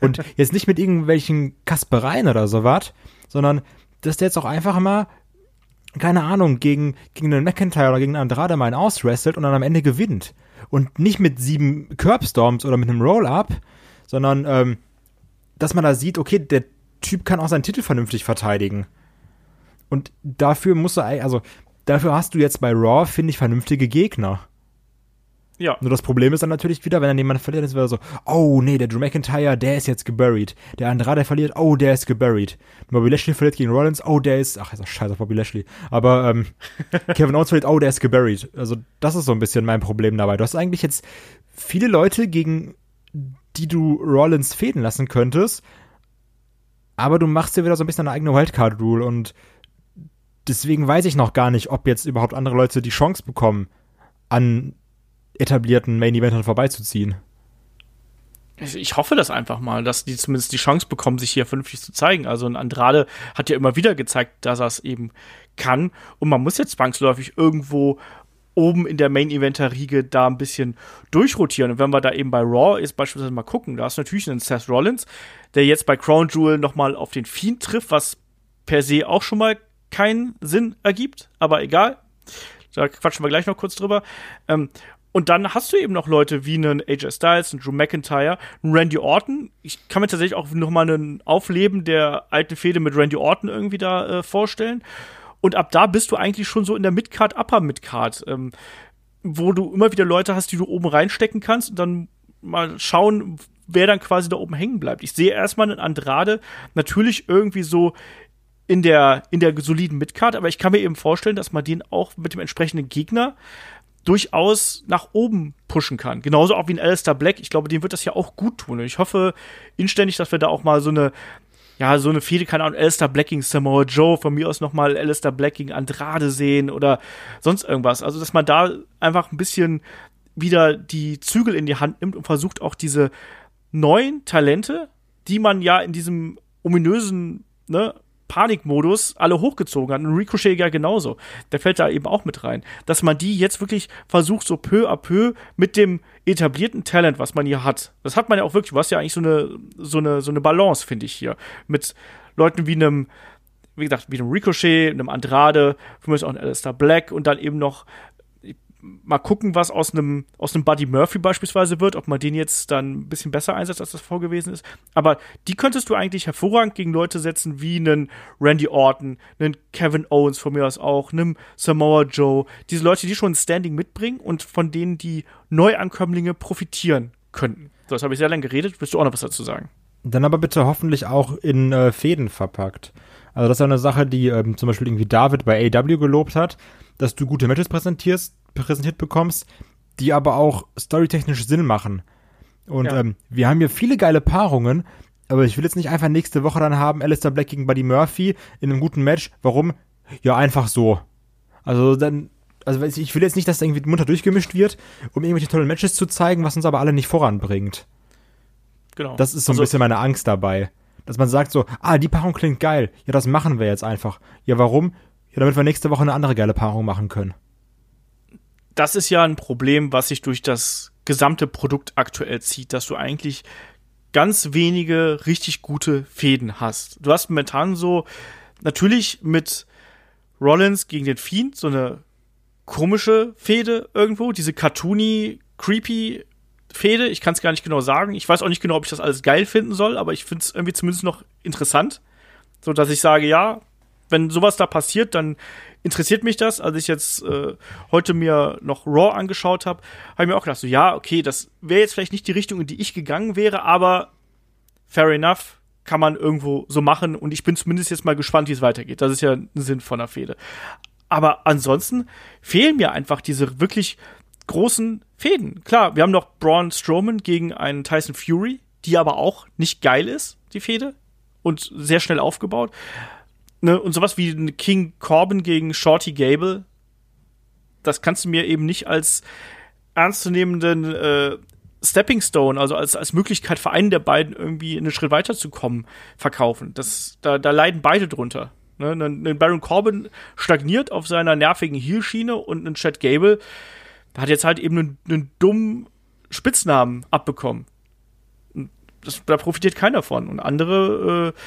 Und jetzt nicht mit irgendwelchen Kaspereien oder sowas, sondern dass der jetzt auch einfach mal, keine Ahnung, gegen, gegen einen McIntyre oder gegen einen Andrade mal einen auswrestelt und dann am Ende gewinnt. Und nicht mit sieben Curbstorms oder mit einem Roll-Up, sondern ähm, dass man da sieht, okay, der Typ kann auch seinen Titel vernünftig verteidigen. Und dafür musst du, also dafür hast du jetzt bei Raw, finde ich, vernünftige Gegner. Ja. Nur das Problem ist dann natürlich wieder, wenn dann jemand verliert, ist wieder so, oh nee, der Drew McIntyre, der ist jetzt geburied. Der Andrade verliert, oh, der ist geburied. Bobby Lashley verliert gegen Rollins, oh, der ist, ach, ist auch scheiße Bobby Lashley. Aber ähm, Kevin Owens verliert, oh, der ist geburied. Also das ist so ein bisschen mein Problem dabei. Du hast eigentlich jetzt viele Leute, gegen die du Rollins fäden lassen könntest, aber du machst dir wieder so ein bisschen eine eigene Wildcard-Rule und deswegen weiß ich noch gar nicht, ob jetzt überhaupt andere Leute die Chance bekommen, an etablierten Main-Eventern vorbeizuziehen. Ich, hoffe das einfach mal, dass die zumindest die Chance bekommen, sich hier vernünftig zu zeigen. Also ein Andrade hat ja immer wieder gezeigt, dass er es eben kann. Und man muss jetzt zwangsläufig irgendwo oben in der Main-Eventer-Riege da ein bisschen durchrotieren. Und wenn wir da eben bei Raw jetzt beispielsweise mal gucken, da ist natürlich ein Seth Rollins, der jetzt bei Crown Jewel nochmal auf den Fiend trifft, was per se auch schon mal keinen Sinn ergibt, aber egal. Da quatschen wir gleich noch kurz drüber. Ähm, und dann hast du eben noch Leute wie einen AJ Styles, einen Drew McIntyre, einen Randy Orton. Ich kann mir tatsächlich auch noch mal ein Aufleben der alten Fehde mit Randy Orton irgendwie da äh, vorstellen. Und ab da bist du eigentlich schon so in der Midcard, Upper Midcard, ähm, wo du immer wieder Leute hast, die du oben reinstecken kannst und dann mal schauen, wer dann quasi da oben hängen bleibt. Ich sehe erstmal einen Andrade natürlich irgendwie so in der, in der soliden Midcard, aber ich kann mir eben vorstellen, dass man den auch mit dem entsprechenden Gegner durchaus nach oben pushen kann. Genauso auch wie ein Alistair Black. Ich glaube, dem wird das ja auch gut tun. Und ich hoffe inständig, dass wir da auch mal so eine, ja, so eine Fehde, keine Ahnung, Alistair Black gegen Samoa Joe, von mir aus nochmal Alistair Black gegen Andrade sehen oder sonst irgendwas. Also, dass man da einfach ein bisschen wieder die Zügel in die Hand nimmt und versucht auch diese neuen Talente, die man ja in diesem ominösen, ne, Panikmodus alle hochgezogen hat. Und Ricochet ja genauso. Der fällt da eben auch mit rein. Dass man die jetzt wirklich versucht, so peu à peu mit dem etablierten Talent, was man hier hat. Das hat man ja auch wirklich. Du hast ja eigentlich so eine, so eine, so eine Balance, finde ich hier. Mit Leuten wie einem, wie gesagt, wie einem Ricochet, einem Andrade, für mich auch ein Alistair Black und dann eben noch mal gucken, was aus einem aus einem Buddy Murphy beispielsweise wird, ob man den jetzt dann ein bisschen besser einsetzt, als das vor gewesen ist. Aber die könntest du eigentlich hervorragend gegen Leute setzen wie einen Randy Orton, einen Kevin Owens von mir aus auch, einen Samoa Joe. Diese Leute, die schon ein Standing mitbringen und von denen die Neuankömmlinge profitieren könnten. So, das habe ich sehr lange geredet. Willst du auch noch was dazu sagen? Dann aber bitte hoffentlich auch in äh, Fäden verpackt. Also das ist ja eine Sache, die ähm, zum Beispiel irgendwie David bei AW gelobt hat, dass du gute Matches präsentierst, präsentiert bekommst, die aber auch storytechnisch Sinn machen. Und Ja. ähm, wir haben hier viele geile Paarungen, aber ich will jetzt nicht einfach nächste Woche dann haben Alistair Black gegen Buddy Murphy in einem guten Match. Warum? Ja, einfach so. Also dann, also ich will jetzt nicht, dass da irgendwie munter durchgemischt wird, um irgendwelche tollen Matches zu zeigen, was uns aber alle nicht voranbringt. Genau. Das ist so ein Also- bisschen meine Angst dabei. Dass man sagt so, ah, die Paarung klingt geil. Ja, das machen wir jetzt einfach. Ja, warum? Ja, damit wir nächste Woche eine andere geile Paarung machen können. das ist ja ein Problem, was sich durch das gesamte Produkt aktuell zieht, dass du eigentlich ganz wenige richtig gute Fäden hast. Du hast momentan so natürlich mit Rollins gegen den Fiend so eine komische Fäde irgendwo, diese cartoony, creepy Fäde. Ich kann es gar nicht genau sagen. Ich weiß auch nicht genau, ob ich das alles geil finden soll, aber ich finde es irgendwie zumindest noch interessant, so dass ich sage, ja, wenn sowas da passiert, dann interessiert mich das. Als ich jetzt äh, heute mir noch Raw angeschaut habe, habe ich mir auch gedacht, so ja, okay, das wäre jetzt vielleicht nicht die Richtung, in die ich gegangen wäre, aber fair enough, kann man irgendwo so machen und ich bin zumindest jetzt mal gespannt, wie es weitergeht. Das ist ja ein Sinn von der Fehde. Aber ansonsten fehlen mir einfach diese wirklich großen Fäden. Klar, wir haben noch Braun Strowman gegen einen Tyson Fury, die aber auch nicht geil ist, die Fäde. Und sehr schnell aufgebaut. Ne, und sowas wie King Corbin gegen Shorty Gable, das kannst du mir eben nicht als ernstzunehmenden äh, Stepping Stone, also als, als Möglichkeit für einen der beiden irgendwie einen Schritt weiterzukommen, verkaufen. Das, da, da leiden beide drunter. Ne, ein Baron Corbin stagniert auf seiner nervigen Heel-Schiene und ein Chad Gable hat jetzt halt eben einen, einen dummen Spitznamen abbekommen. Das, da profitiert keiner von. Und andere äh,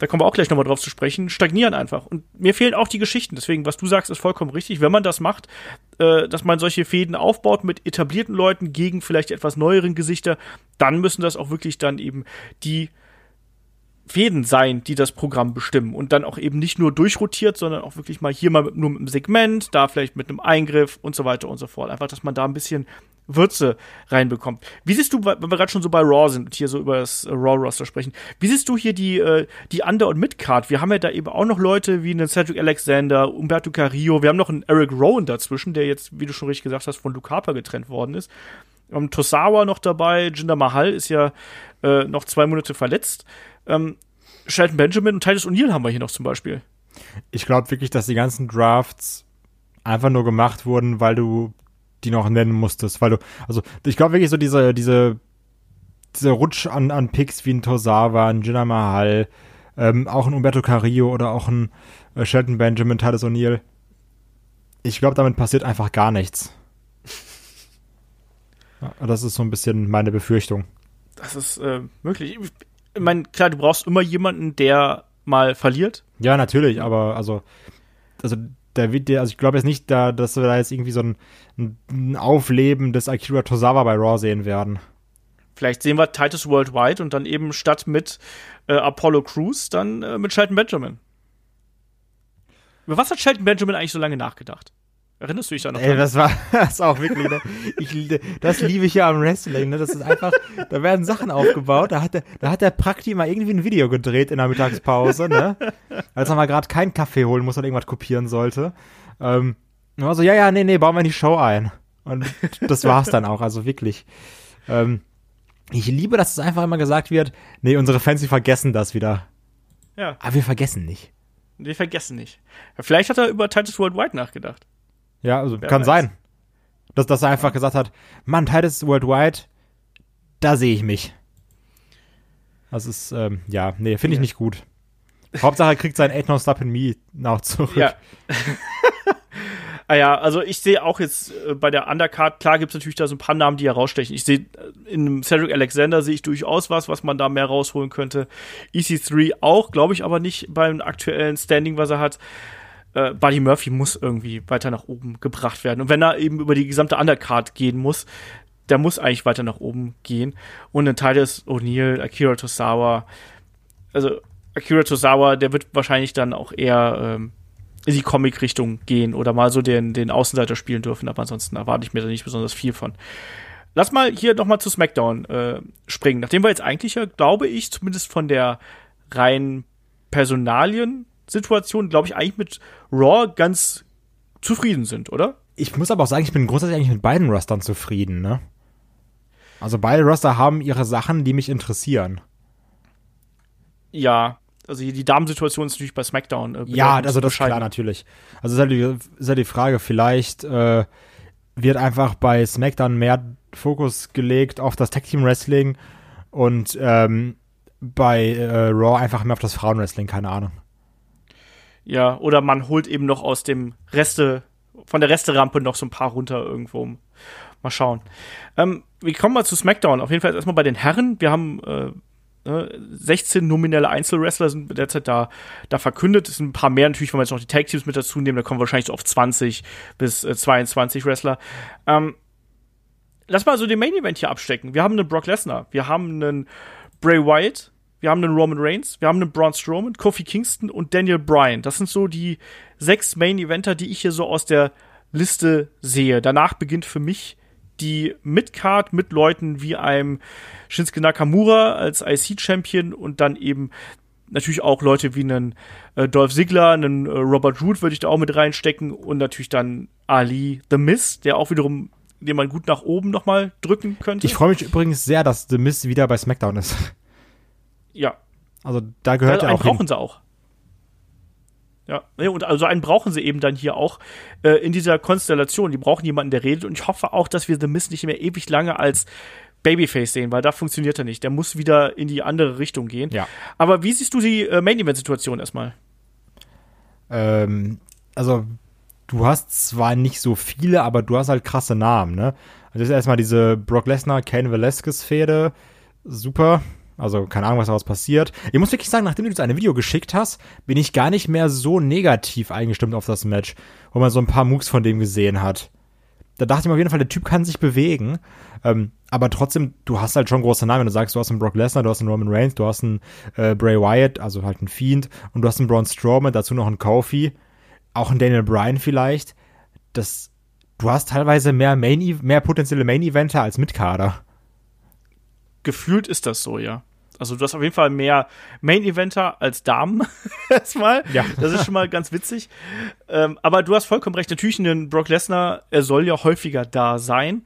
da kommen wir auch gleich nochmal drauf zu sprechen, stagnieren einfach. Und mir fehlen auch die Geschichten. Deswegen, was du sagst, ist vollkommen richtig. Wenn man das macht, äh, dass man solche Fäden aufbaut mit etablierten Leuten gegen vielleicht etwas neueren Gesichter, dann müssen das auch wirklich dann eben die Fäden sein, die das Programm bestimmen und dann auch eben nicht nur durchrotiert, sondern auch wirklich mal hier mal mit, nur mit einem Segment, da vielleicht mit einem Eingriff und so weiter und so fort. Einfach, dass man da ein bisschen Würze reinbekommt. Wie siehst du, wenn wir gerade schon so bei Raw sind und hier so über das Raw-Roster sprechen, wie siehst du hier die, äh, die Under- und Mid-Card? Wir haben ja da eben auch noch Leute wie einen Cedric Alexander, Umberto Carrillo, wir haben noch einen Eric Rowan dazwischen, der jetzt, wie du schon richtig gesagt hast, von Luke Harper getrennt worden ist. Ähm, Tosawa noch dabei, Jinder Mahal ist ja äh, noch zwei Monate verletzt. Ähm, Shelton Benjamin und Titus O'Neill haben wir hier noch zum Beispiel. Ich glaube wirklich, dass die ganzen Drafts einfach nur gemacht wurden, weil du die noch nennen musstest, weil du, also ich glaube wirklich so diese, diese, dieser Rutsch an, an Picks wie ein Tosawa, ein Jinder Mahal, ähm, auch ein Umberto Carrillo oder auch ein äh, Shelton Benjamin, Titus O'Neill. Ich glaube, damit passiert einfach gar nichts. Das ist so ein bisschen meine Befürchtung. Das ist äh, möglich. Ich meine, klar, du brauchst immer jemanden, der mal verliert. Ja, natürlich, aber also, also da wird dir, also ich glaube jetzt nicht, da, dass wir da jetzt irgendwie so ein, ein Aufleben des Akira Tozawa bei Raw sehen werden. Vielleicht sehen wir Titus Worldwide und dann eben statt mit äh, Apollo Crews dann äh, mit Shelton Benjamin. Über was hat Shelton Benjamin eigentlich so lange nachgedacht? Erinnerst du dich da noch? Ey, das war das auch wirklich, ne? ich, das liebe ich ja am Wrestling, ne? Das ist einfach, da werden Sachen aufgebaut, da hat der, da hat der Prakti mal irgendwie ein Video gedreht in der Mittagspause, ne? Als er mal gerade keinen Kaffee holen muss oder irgendwas kopieren sollte. Ähm, und war so, ja, ja, nee, nee, bauen wir in die Show ein. Und das war's dann auch, also wirklich. Ähm, ich liebe, dass es einfach immer gesagt wird, nee, unsere Fans, die vergessen das wieder. Ja. Aber wir vergessen nicht. Wir vergessen nicht. Vielleicht hat er über Titus Worldwide nachgedacht. Ja, also Wer kann weiß. sein. Dass, dass er einfach gesagt hat, Mann, Titus Worldwide, da sehe ich mich. Das ist, ähm, ja, nee, finde ich ja. nicht gut. Hauptsache er kriegt sein Ain't No Stop in Me noch zurück. Ja. ah ja, also ich sehe auch jetzt äh, bei der Undercard, klar gibt es natürlich da so ein paar Namen, die herausstechen. Ich sehe äh, in Cedric Alexander sehe ich durchaus was, was man da mehr rausholen könnte. EC3 auch, glaube ich aber nicht beim aktuellen Standing, was er hat äh, Buddy Murphy muss irgendwie weiter nach oben gebracht werden. Und wenn er eben über die gesamte Undercard gehen muss, der muss eigentlich weiter nach oben gehen. Und dann Titus O'Neill, Akira Tosawa, also Akira Tosawa, der wird wahrscheinlich dann auch eher ähm, in die Comic-Richtung gehen oder mal so den, den Außenseiter spielen dürfen, aber ansonsten erwarte ich mir da nicht besonders viel von. Lass mal hier nochmal zu SmackDown äh, springen. Nachdem wir jetzt eigentlich ja, glaube ich, zumindest von der rein Personalien Situation, glaube ich, eigentlich mit Raw ganz zufrieden sind, oder? Ich muss aber auch sagen, ich bin grundsätzlich eigentlich mit beiden Rostern zufrieden, ne? Also beide Roster haben ihre Sachen, die mich interessieren. Ja, also die Damensituation ist natürlich bei SmackDown. Äh, ja, also das ist klar natürlich. Also ist ja die, ist ja die Frage, vielleicht äh, wird einfach bei SmackDown mehr Fokus gelegt auf das Tag Team Wrestling und ähm, bei äh, Raw einfach mehr auf das Frauenwrestling, keine Ahnung. Ja, oder man holt eben noch aus dem Reste, von der Resterampe noch so ein paar runter irgendwo. Mal schauen. Ähm, wir kommen mal zu SmackDown. Auf jeden Fall erstmal bei den Herren. Wir haben äh, 16 ne, nominelle Einzelwrestler sind derzeit da, da verkündet. Es sind ein paar mehr natürlich, wenn wir jetzt noch die Tag Teams mit dazu nehmen, da kommen wir wahrscheinlich so auf 20 bis äh, 22 Wrestler. Ähm, lass mal so den Main Event hier abstecken. Wir haben einen Brock Lesnar, wir haben einen Bray Wyatt, wir haben einen Roman Reigns, wir haben einen Braun Strowman, Kofi Kingston und Daniel Bryan. Das sind so die sechs Main-Eventer, die ich hier so aus der Liste sehe. Danach beginnt für mich die Midcard mit Leuten wie einem Shinsuke Nakamura als IC-Champion und dann eben natürlich auch Leute wie einen äh, Dolph Ziggler, einen äh, Robert Root würde ich da auch mit reinstecken und natürlich dann Ali The Miz, der auch wiederum den man gut nach oben nochmal drücken könnte. Ich freue mich übrigens sehr, dass The Miz wieder bei SmackDown ist. Ja. Also da gehört ja, er einen auch brauchen hin. sie auch. Ja, und also einen brauchen sie eben dann hier auch äh, in dieser Konstellation. Die brauchen jemanden, der redet. Und ich hoffe auch, dass wir The Miz nicht mehr ewig lange als Babyface sehen, weil da funktioniert er nicht. Der muss wieder in die andere Richtung gehen. Ja. Aber wie siehst du die äh, Main-Event-Situation erstmal? Ähm, also du hast zwar nicht so viele, aber du hast halt krasse Namen, ne? Also das ist erstmal diese Brock Lesnar, Kane Velasquez Fehde. Super. Also keine Ahnung, was daraus passiert. Ich muss wirklich sagen, nachdem du uns ein Video geschickt hast, bin ich gar nicht mehr so negativ eingestimmt auf das Match, wo man so ein paar Moves von dem gesehen hat. Da dachte ich mir auf jeden Fall, der Typ kann sich bewegen. Ähm, aber trotzdem, du hast halt schon große Namen. Wenn du sagst, du hast einen Brock Lesnar, du hast einen Roman Reigns, du hast einen äh, Bray Wyatt, also halt einen Fiend, und du hast einen Braun Strowman, dazu noch einen Kofi, auch einen Daniel Bryan vielleicht. Das, du hast teilweise mehr Main, mehr potenzielle Main-Eventer als Mitkader. Gefühlt ist das so, ja. Also du hast auf jeden Fall mehr Main-Eventer als Damen erstmal. Ja. Das ist schon mal ganz witzig. Ähm, aber du hast vollkommen recht. Natürlich ein Brock Lesnar, er soll ja häufiger da sein.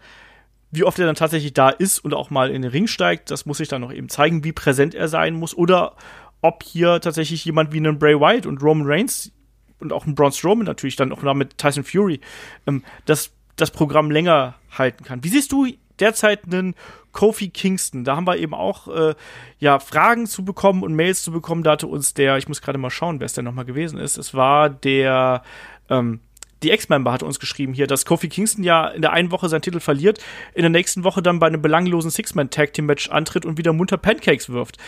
Wie oft er dann tatsächlich da ist und auch mal in den Ring steigt, das muss ich dann noch eben zeigen, wie präsent er sein muss. Oder ob hier tatsächlich jemand wie einen Bray Wyatt und Roman Reigns und auch ein Braun Strowman natürlich dann auch noch mit Tyson Fury ähm, das, das Programm länger halten kann. Wie siehst du derzeit einen Kofi Kingston? Da haben wir eben auch äh, ja Fragen zu bekommen und Mails zu bekommen. Da hatte uns der, ich muss gerade mal schauen, wer es denn nochmal gewesen ist. Es war der ähm, die Ex-Member hatte uns geschrieben hier, dass Kofi Kingston ja in der einen Woche seinen Titel verliert, in der nächsten Woche dann bei einem belanglosen Six-Man-Tag-Team-Match antritt und wieder munter Pancakes wirft.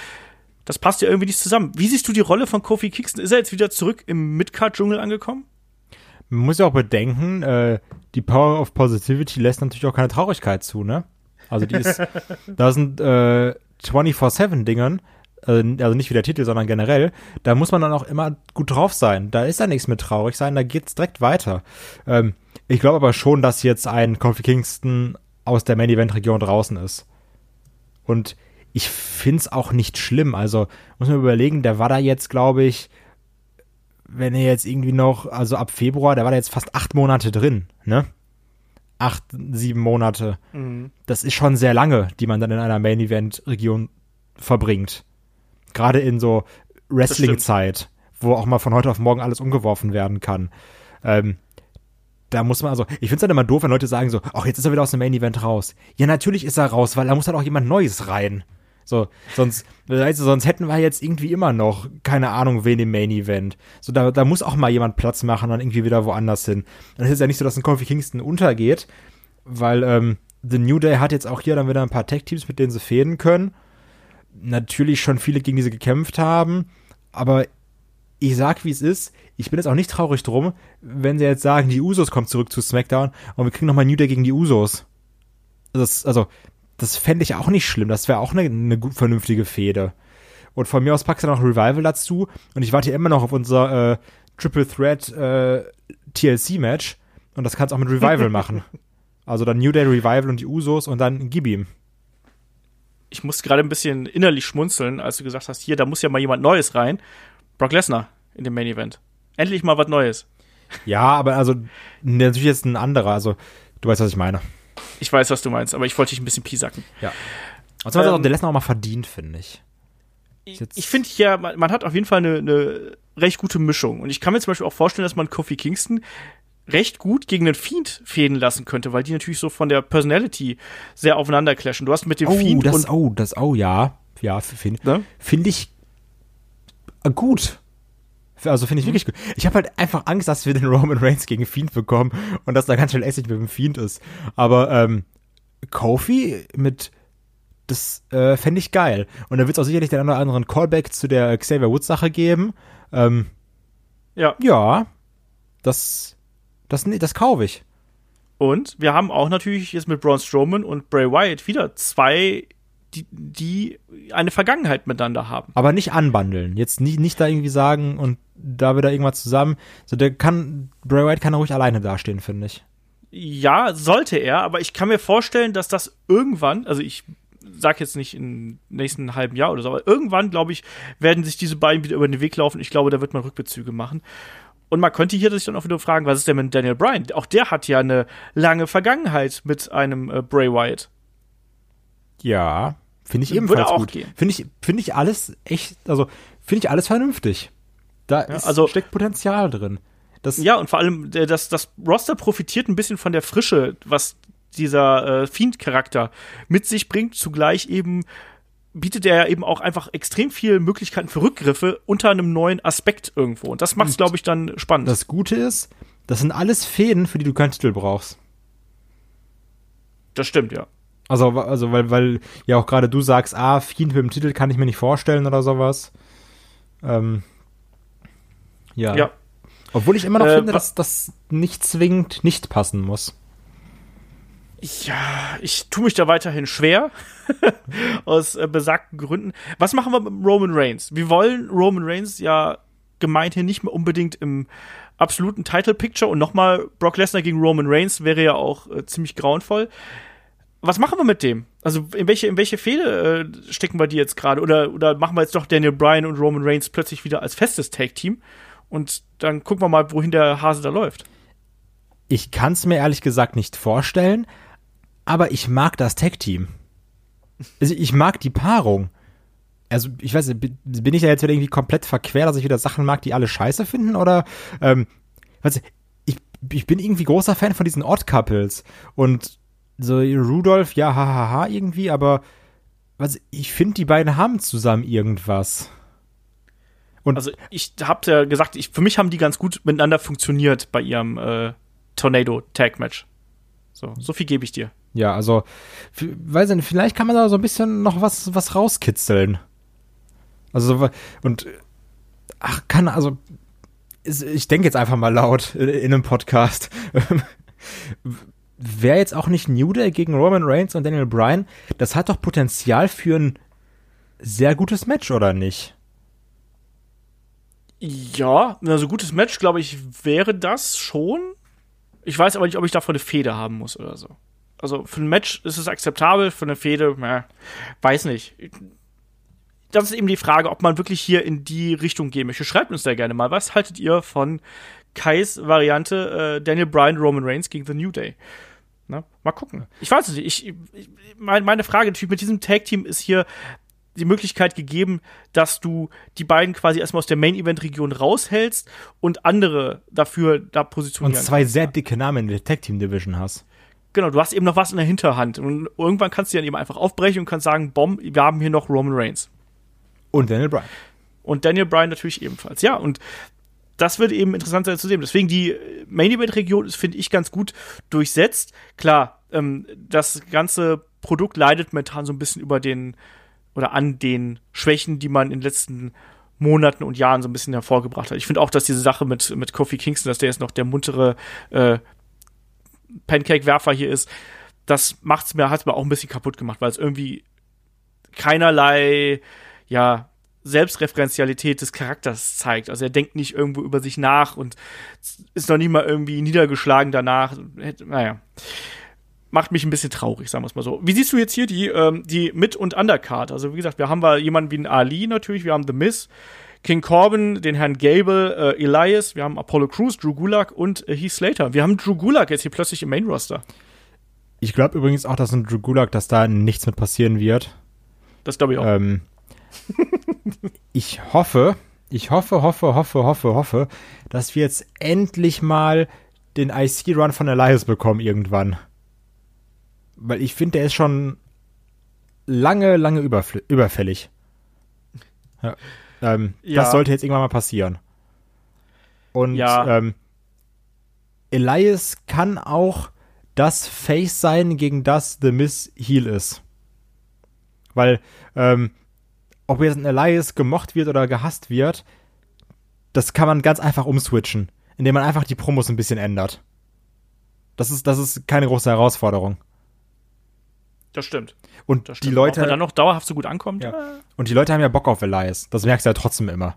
Das passt ja irgendwie nicht zusammen. Wie siehst du die Rolle von Kofi Kingston? Ist er jetzt wieder zurück im Midcard-Dschungel angekommen? Man muss ja auch bedenken, äh, die Power of Positivity lässt natürlich auch keine Traurigkeit zu, ne? Also die ist, da sind äh, 24-7-Dingern, äh, also nicht wie der Titel, sondern generell, da muss man dann auch immer gut drauf sein. Da ist da nichts mit traurig sein, da geht's direkt weiter. Ähm, ich glaube aber schon, dass jetzt ein Kofi Kingston aus der Main-Event-Region draußen ist. Und ich find's auch nicht schlimm. Also muss man überlegen, der war da jetzt, glaube ich, wenn er jetzt irgendwie noch, also ab Februar, der war da jetzt fast acht Monate drin, ne? Acht, sieben Monate. Das ist schon sehr lange, die man dann in einer Main-Event-Region verbringt. Gerade in so Wrestling-Zeit, wo auch mal von heute auf morgen alles umgeworfen werden kann. Ähm, da muss man also, ich finde es dann immer doof, wenn Leute sagen so, ach, jetzt ist er wieder aus dem Main Event raus. Ja, natürlich ist er raus, weil da muss halt auch jemand Neues rein. So, sonst, weißt du, sonst hätten wir jetzt irgendwie immer noch, keine Ahnung, wen im Main Event. So, da, da muss auch mal jemand Platz machen und dann irgendwie wieder woanders hin. Dann ist es ja nicht so, dass ein Kofi Kingston untergeht, weil ähm, The New Day hat jetzt auch hier dann wieder ein paar Tech-Teams, mit denen sie fäden können. Natürlich schon viele gegen diese gekämpft haben, aber ich sag, wie es ist. Ich bin jetzt auch nicht traurig drum, wenn sie jetzt sagen, die Usos kommt zurück zu SmackDown und wir kriegen nochmal New Day gegen die Usos. Das, also, das fände ich auch nicht schlimm. Das wäre auch eine, eine gut vernünftige Fehde. Und von mir aus packst du noch Revival dazu. Und ich warte immer noch auf unser äh, Triple Threat äh, TLC-Match. Und das kannst du auch mit Revival machen. Also dann New Day Revival und die Usos und dann gib ihm. Ich muss gerade ein bisschen innerlich schmunzeln, als du gesagt hast, hier, da muss ja mal jemand Neues rein. Brock Lesnar in dem Main Event. Endlich mal was Neues. Ja, aber also natürlich jetzt ein anderer. Also du weißt, was ich meine. Ich weiß, was du meinst, aber ich wollte dich ein bisschen piesacken. Ja. Und zwar hat Ähm, auch der Lesnar auch mal verdient, finde ich. Ich, jetzt- ich finde ja, man, man hat auf jeden Fall eine, eine recht gute Mischung. Und ich kann mir zum Beispiel auch vorstellen, dass man Kofi Kingston recht gut gegen den Fiend fäden lassen könnte, weil die natürlich so von der Personality sehr aufeinander clashen. Du hast mit dem Oh, Fiend das, und oh, das, oh, ja. Ja, finde Ne? find ich äh, gut. Also finde ich wirklich gut. Ich habe halt einfach Angst, dass wir den Roman Reigns gegen Fiend bekommen und dass da ganz schnell Essig mit dem Fiend ist. Aber ähm, Kofi mit das äh, fände ich geil. Und da wird es auch sicherlich den einen oder anderen Callback zu der Xavier Woods Sache geben. Ähm, ja. ja, das, das, nee, das kaufe ich. Und wir haben auch natürlich jetzt mit Braun Strowman und Bray Wyatt wieder zwei, die, die eine Vergangenheit miteinander haben. Aber nicht anbandeln. Jetzt nicht, nicht da irgendwie sagen und da wieder irgendwas zusammen. So, der kann, Bray Wyatt kann ruhig alleine dastehen, finde ich. Ja, sollte er, aber ich kann mir vorstellen, dass das irgendwann, also ich sag jetzt nicht im nächsten halben Jahr oder so, aber irgendwann, glaube ich, werden sich diese beiden wieder über den Weg laufen. Ich glaube, da wird man Rückbezüge machen. Und man könnte hier sich dann auch wieder fragen, was ist denn mit Daniel Bryan? Auch der hat ja eine lange Vergangenheit mit einem äh, Bray Wyatt. Ja, finde ich ebenfalls auch gut. Finde ich, finde ich alles echt, also finde ich alles vernünftig. Da ist, also- steckt Potenzial drin. Das, Ja, und vor allem, äh, das, das Roster profitiert ein bisschen von der Frische, was dieser äh, Fiend-Charakter mit sich bringt. Zugleich eben bietet er eben auch einfach extrem viele Möglichkeiten für Rückgriffe unter einem neuen Aspekt irgendwo. Und das macht es, glaube ich, dann spannend. das Gute ist, das sind alles Fäden, für die du keinen Titel brauchst. das stimmt, ja. Also, also weil, weil ja auch gerade du sagst, ah, Fiend mit dem Titel kann ich mir nicht vorstellen oder sowas. Ähm, ja. Ja. Obwohl ich immer noch Äh, finde, dass das nicht zwingend nicht passen muss. Ja, ich tue mich da weiterhin schwer. aus äh, besagten Gründen. Was machen wir mit Roman Reigns? Wir wollen Roman Reigns ja gemeinhin nicht mehr unbedingt im absoluten Title Picture und nochmal Brock Lesnar gegen Roman Reigns wäre ja auch äh, ziemlich grauenvoll. Was machen wir mit dem? Also in welche in welche Fehde äh, stecken wir die jetzt gerade oder oder machen wir jetzt doch Daniel Bryan und Roman Reigns plötzlich wieder als festes Tag Team und dann gucken wir mal, wohin der Hase da läuft. Ich kann es mir ehrlich gesagt nicht vorstellen, aber ich mag das Tag-Team. Also ich mag die Paarung. Also ich weiß nicht, bin ich ja jetzt wieder irgendwie komplett verquer, dass ich wieder Sachen mag, die alle scheiße finden? Oder, ähm, weiß nicht, ich, ich bin irgendwie großer Fan von diesen Odd-Couples. Und so Rudolph, ja, hahaha, irgendwie, aber was, ich finde, die beiden haben zusammen irgendwas. Und Also ich hab ja gesagt, ich, für mich haben die ganz gut miteinander funktioniert bei ihrem äh, Tornado Tag Match. So, so viel gebe ich dir. Ja, also, weiß ich nicht, vielleicht kann man da so ein bisschen noch was, was rauskitzeln. Also, so- und, ach, kann, also, ich denke jetzt einfach mal laut in, in einem Podcast. Wäre jetzt auch nicht New Day gegen Roman Reigns und Daniel Bryan, das hat doch Potenzial für ein sehr gutes Match, oder nicht? Ja, also gutes Match, glaube ich, wäre das schon. Ich weiß aber nicht, ob ich davon eine Fehde haben muss oder so. Also für ein Match ist es akzeptabel, für eine Fehde, na, weiß nicht. Das ist eben die Frage, ob man wirklich hier in die Richtung gehen möchte. Schreibt uns da gerne mal. Was haltet ihr von Kais Variante äh, Daniel Bryan, Roman Reigns gegen The New Day? Na, mal gucken. Ich weiß es nicht. Ich, ich, mein, meine Frage natürlich mit diesem Tag-Team ist hier die Möglichkeit gegeben, dass du die beiden quasi erstmal aus der Main-Event-Region raushältst und andere dafür da Und positionieren. zwei kannst. sehr dicke Namen in der Tag Team Division hast. Genau, du hast eben noch was in der Hinterhand. Und irgendwann kannst du dann eben einfach aufbrechen und kannst sagen, Bomb, wir haben hier noch Roman Reigns. Und Daniel Bryan. Und Daniel Bryan natürlich ebenfalls. Ja, und das wird eben interessant sein zu sehen. Deswegen die Main Event Region ist, finde ich, ganz gut durchsetzt. Klar, ähm, das ganze Produkt leidet momentan so ein bisschen über den oder an den Schwächen, die man in den letzten Monaten und Jahren so ein bisschen hervorgebracht hat. Ich finde auch, dass diese Sache mit, mit Kofi Kingston, dass der jetzt noch der muntere äh, Pancake-Werfer hier ist, das macht's mir, hat's mir auch ein bisschen kaputt gemacht, weil es irgendwie keinerlei, ja, Selbstreferenzialität des Charakters zeigt. Also er denkt nicht irgendwo über sich nach und ist noch nicht mal irgendwie niedergeschlagen danach. Naja. Macht mich ein bisschen traurig, sagen wir es mal so. Wie siehst du jetzt hier die, ähm, die Mit- und Undercard? Also, wie gesagt, wir haben wir jemanden wie einen Ali natürlich, wir haben The Miz, King Corbin, den Herrn Gable, äh, Elias, wir haben Apollo Crews, Drew Gulak und äh, Heath Slater. Wir haben Drew Gulak jetzt hier plötzlich im Main-Roster. Ich glaube übrigens auch, dass ein Drew Gulak, dass da nichts mit passieren wird. Das glaube ich auch. Ähm, ich hoffe, ich hoffe, hoffe, hoffe, hoffe, hoffe, dass wir jetzt endlich mal den IC-Run von Elias bekommen irgendwann. Weil ich finde, der ist schon lange, lange überfällig. Ja. Ähm, Ja. Das sollte jetzt irgendwann mal passieren. Und Ja. ähm, Elias kann auch das Face sein, gegen das The Miss Heal ist. Weil, ähm, ob jetzt ein Elias gemocht wird oder gehasst wird, das kann man ganz einfach umswitchen, indem man einfach die Promos ein bisschen ändert. Das ist, das ist keine große Herausforderung. das stimmt. Und Das die stimmt. Leute, Ob er dann noch dauerhaft so gut ankommt, Ja. äh, und die Leute haben ja Bock auf Elias. Das merkst du ja trotzdem immer.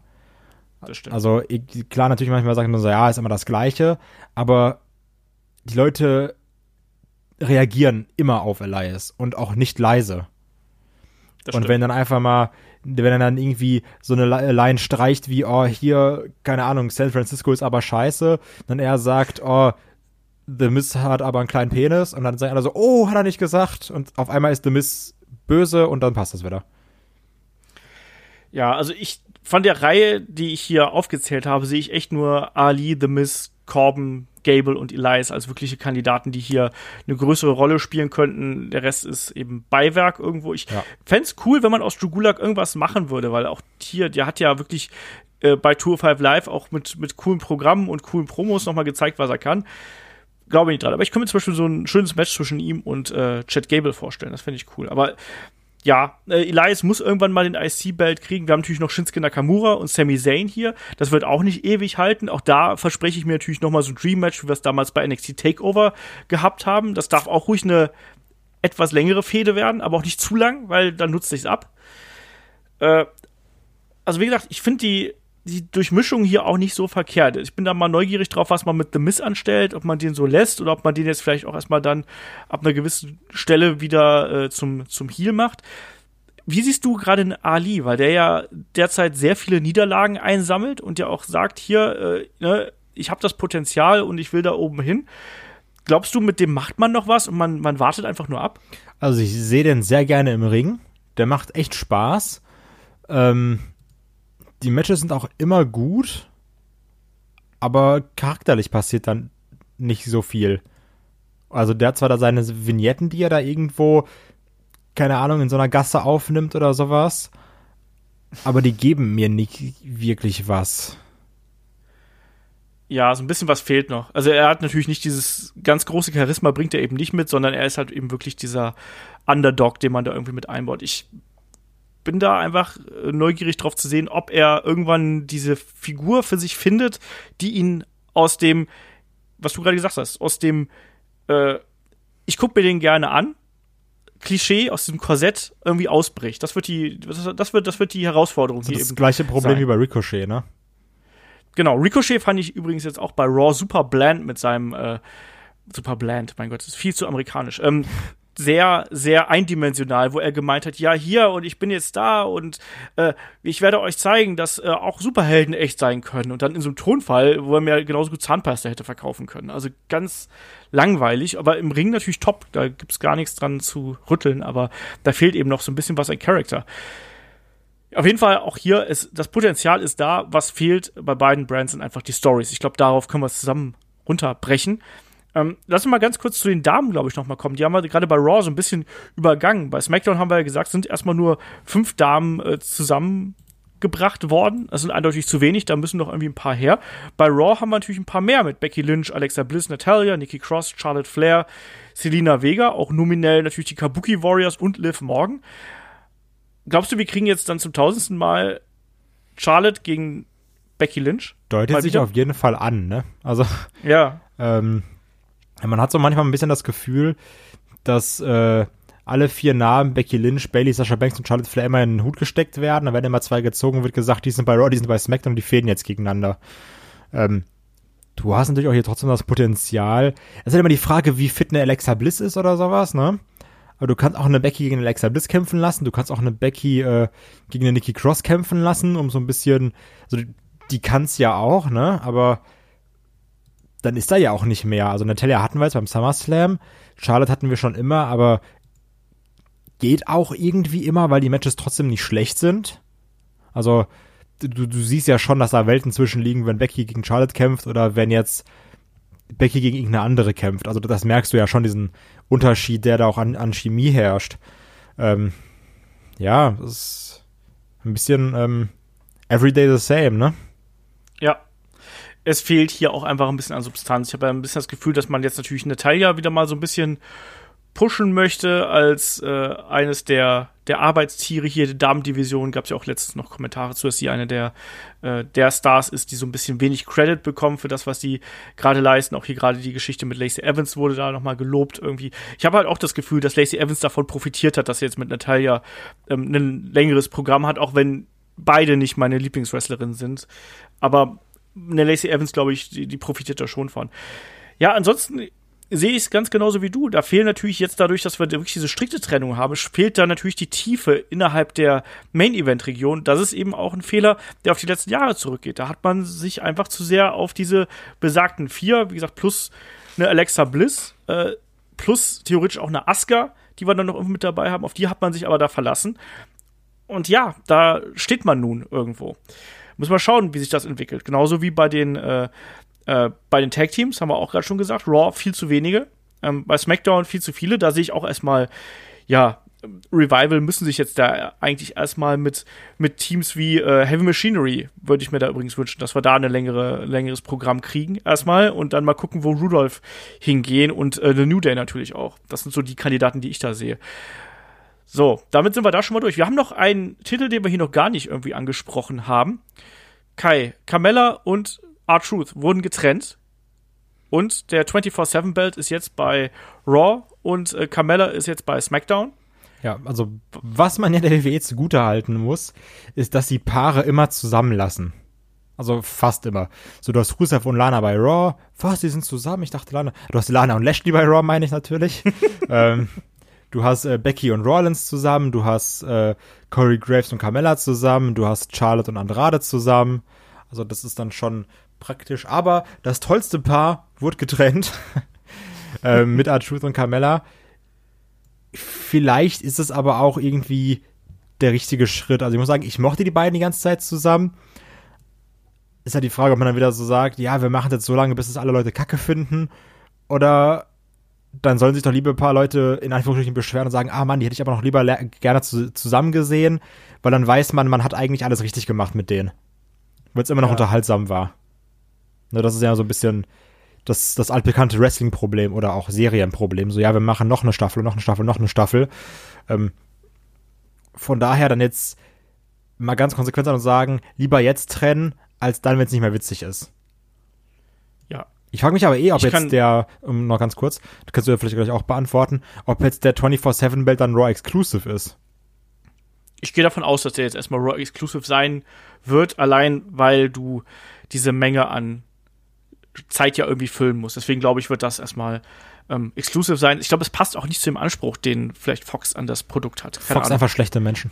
das stimmt. Also klar, natürlich manchmal sagt man so, ja, ist immer das Gleiche, aber die Leute reagieren immer auf Elias und auch nicht leise. das und stimmt. wenn dann einfach mal wenn er dann irgendwie so eine Line streicht wie, oh, hier, keine Ahnung, San Francisco ist aber scheiße, dann er sagt, oh, The Miz hat aber einen kleinen Penis und dann sagt einer so, oh, hat er nicht gesagt und auf einmal ist The Miz böse und dann passt das wieder. Ja, also ich von der Reihe, die ich hier aufgezählt habe, sehe ich echt nur Ali, The Miz, Corbin, Gable und Elias als wirkliche Kandidaten, die hier eine größere Rolle spielen könnten. Der Rest ist eben Beiwerk irgendwo. Ich ja. fände es cool, wenn man aus Drew Gulak irgendwas machen würde, weil auch hier, der hat ja wirklich äh, bei Tour 5 Live auch mit, mit coolen Programmen und coolen Promos nochmal gezeigt, was er kann. Glaube ich nicht dran. Aber ich könnte mir zum Beispiel so ein schönes Match zwischen ihm und äh, Chad Gable vorstellen. Das fände ich cool. Aber ja, äh, Elias muss irgendwann mal den IC-Belt kriegen. Wir haben natürlich noch Shinsuke Nakamura und Sami Zayn hier. Das wird auch nicht ewig halten. Auch da verspreche ich mir natürlich noch mal so ein Dream-Match, wie wir es damals bei NXT Takeover gehabt haben. Das darf auch ruhig eine etwas längere Fehde werden, aber auch nicht zu lang, weil dann nutzt sich's ab. Äh, also wie gesagt, ich finde die die Durchmischung hier auch nicht so verkehrt. Ich bin da mal neugierig drauf, was man mit The Miss anstellt, ob man den so lässt oder ob man den jetzt vielleicht auch erstmal dann ab einer gewissen Stelle wieder äh, zum, zum Heal macht. Wie siehst du gerade in Ali, weil der ja derzeit sehr viele Niederlagen einsammelt und ja auch sagt, hier, äh, ne, ich habe das Potenzial und ich will da oben hin. Glaubst du, mit dem macht man noch was und man, man wartet einfach nur ab? Also ich sehe den sehr gerne im Ring. Der macht echt Spaß. Ähm, die Matches sind auch immer gut, aber charakterlich passiert dann nicht so viel. Also der hat zwar da seine Vignetten, die er da irgendwo, keine Ahnung, in so einer Gasse aufnimmt oder sowas, aber die geben mir nicht wirklich was. Ja, so ein bisschen was fehlt noch. Also er hat natürlich nicht dieses ganz große Charisma, bringt er eben nicht mit, sondern er ist halt eben wirklich dieser Underdog, den man da irgendwie mit einbaut. Ich bin da einfach äh, neugierig drauf zu sehen, ob er irgendwann diese Figur für sich findet, die ihn aus dem, was du gerade gesagt hast, aus dem, äh, ich gucke mir den gerne an, Klischee aus diesem Korsett irgendwie ausbricht. Das wird die, das wird, das wird die Herausforderung also hier das gleiche Problem sein. wie bei Ricochet, ne? Genau, Ricochet fand ich übrigens jetzt auch bei Raw super bland mit seinem äh, super bland, mein Gott, das ist viel zu amerikanisch. Ähm, sehr, sehr eindimensional, wo er gemeint hat, ja, hier und ich bin jetzt da und äh, ich werde euch zeigen, dass äh, auch Superhelden echt sein können. Und dann in so einem Tonfall, wo er mir genauso gut Zahnpasta hätte verkaufen können. Also ganz langweilig, aber im Ring natürlich top. Da gibt's gar nichts dran zu rütteln, aber da fehlt eben noch so ein bisschen was an Charakter. Auf jeden Fall auch hier ist das Potenzial ist da. Was fehlt bei beiden Brands sind einfach die Stories. Ich glaube, darauf können wir es zusammen runterbrechen. Ähm, lass uns mal ganz kurz zu den Damen, glaube ich, noch mal kommen. Die haben wir gerade bei Raw so ein bisschen übergangen. Bei SmackDown haben wir ja gesagt, sind erstmal nur fünf Damen äh, zusammengebracht worden. Das sind eindeutig zu wenig, da müssen noch irgendwie ein paar her. Bei Raw haben wir natürlich ein paar mehr mit Becky Lynch, Alexa Bliss, Natalia, Nikki Cross, Charlotte Flair, Selina Vega, auch nominell natürlich die Kabuki Warriors und Liv Morgan. Glaubst du, wir kriegen jetzt dann zum tausendsten Mal Charlotte gegen Becky Lynch? Deutet sich auf jeden Fall an, ne? Also. Ja. Ähm, man hat so manchmal ein bisschen das Gefühl, dass äh, alle vier Namen, Becky Lynch, Bailey, Sasha Banks und Charlotte Flair immer in den Hut gesteckt werden. Da werden immer zwei gezogen, wird gesagt, die sind bei Raw, die sind bei SmackDown und die fehlen jetzt gegeneinander. Ähm, du hast natürlich auch hier trotzdem das Potenzial. Es ist halt immer die Frage, wie fit eine Alexa Bliss ist oder sowas, ne? Aber du kannst auch eine Becky gegen Alexa Bliss kämpfen lassen. Du kannst auch eine Becky äh, gegen eine Nikki Cross kämpfen lassen, um so ein bisschen, also die, die kann's ja auch, ne? Aber dann ist da ja auch nicht mehr. Also Natalia hatten wir jetzt beim SummerSlam, Charlotte hatten wir schon immer, aber geht auch irgendwie immer, weil die Matches trotzdem nicht schlecht sind. Also du, du siehst ja schon, dass da Welten zwischen liegen, wenn Becky gegen Charlotte kämpft oder wenn jetzt Becky gegen irgendeine andere kämpft. Also das merkst du ja schon, diesen Unterschied, der da auch an, an Chemie herrscht. Ähm, ja, das ist ein bisschen ähm, everyday the same, ne? Ja, es fehlt hier auch einfach ein bisschen an Substanz. Ich habe ja ein bisschen das Gefühl, dass man jetzt natürlich Natalia wieder mal so ein bisschen pushen möchte als äh, eines der, der Arbeitstiere hier der Damendivision. Gab es ja auch letztens noch Kommentare zu, dass sie eine der, äh, der Stars ist, die so ein bisschen wenig Credit bekommen für das, was sie gerade leisten. Auch hier gerade die Geschichte mit Lacey Evans wurde da nochmal gelobt irgendwie. Ich habe halt auch das Gefühl, dass Lacey Evans davon profitiert hat, dass sie jetzt mit Natalia ähm, ein längeres Programm hat, auch wenn beide nicht meine Lieblingswrestlerinnen sind. Aber eine Lacey Evans, glaube ich, die, die profitiert da schon von. Ja, ansonsten sehe ich es ganz genauso wie du. Da fehlen natürlich jetzt dadurch, dass wir wirklich diese strikte Trennung haben, fehlt da natürlich die Tiefe innerhalb der Main-Event-Region. Das ist eben auch ein Fehler, der auf die letzten Jahre zurückgeht. Da hat man sich einfach zu sehr auf diese besagten vier, wie gesagt, plus eine Alexa Bliss, äh, plus theoretisch auch eine Asuka, die wir dann noch mit dabei haben. Auf die hat man sich aber da verlassen. Und ja, da steht man nun irgendwo. Muss man schauen, wie sich das entwickelt. Genauso wie bei den äh, äh, bei den Tag Teams haben wir auch gerade schon gesagt, Raw viel zu wenige, ähm, bei SmackDown viel zu viele. Da sehe ich auch erstmal, ja, Revival müssen sich jetzt da eigentlich erstmal mit, mit Teams wie äh, Heavy Machinery, würde ich mir da übrigens wünschen, dass wir da ein längere, längeres Programm kriegen, erstmal und dann mal gucken, wo Rudolph hingehen und äh, The New Day natürlich auch. Das sind so die Kandidaten, die ich da sehe. So, damit sind wir da schon mal durch. Wir haben noch einen Titel, den wir hier noch gar nicht irgendwie angesprochen haben. Kai, Carmella und R-Truth wurden getrennt. Und der 24-7-Belt ist jetzt bei Raw und äh, Carmella ist jetzt bei SmackDown. Ja, also was man ja der WWE zugute halten muss, ist, dass die Paare immer zusammenlassen. Also fast immer. So, du hast Rusev und Lana bei Raw. Was, die sind zusammen? Ich dachte Lana. Du hast Lana und Lashley bei Raw, meine ich natürlich. ähm, du hast äh, Becky und Rollins zusammen. Du hast äh, Corey Graves und Carmella zusammen. Du hast Charlotte und Andrade zusammen. Also das ist dann schon praktisch. Aber das tollste Paar wurde getrennt äh, mit R-Truth und Carmella. Vielleicht ist es aber auch irgendwie der richtige Schritt. Also ich muss sagen, ich mochte die beiden die ganze Zeit zusammen. Ist ja die Frage, ob man dann wieder so sagt, ja, wir machen das so lange, bis es alle Leute Kacke finden. Oder dann sollen sich doch lieber ein paar Leute in Anführungsstrichen beschweren und sagen, ah Mann, die hätte ich aber noch lieber gerne zu zusammen gesehen, weil dann weiß man, man hat eigentlich alles richtig gemacht mit denen. Weil es immer noch ja. unterhaltsam war. Ne, das ist ja so ein bisschen das, das altbekannte Wrestling-Problem oder auch Serienproblem. So, ja, wir machen noch eine Staffel, noch eine Staffel, noch eine Staffel. Ähm, von daher dann jetzt mal ganz konsequent sein und sagen, lieber jetzt trennen, als dann, wenn es nicht mehr witzig ist. Ja. Ich frage mich aber eh, ob ich jetzt der, um, noch ganz kurz, kannst du ja vielleicht gleich auch beantworten, ob jetzt der 24-7-Belt dann Raw Exclusive ist. Ich gehe davon aus, dass der jetzt erstmal Raw Exclusive sein wird, allein weil du diese Menge an Zeit ja irgendwie füllen muss. Deswegen glaube ich, wird das erstmal ähm, exclusive sein. Ich glaube, es passt auch nicht zu dem Anspruch, den vielleicht Fox an das Produkt hat. Keine Fox Ahnung. einfach schlechte Menschen.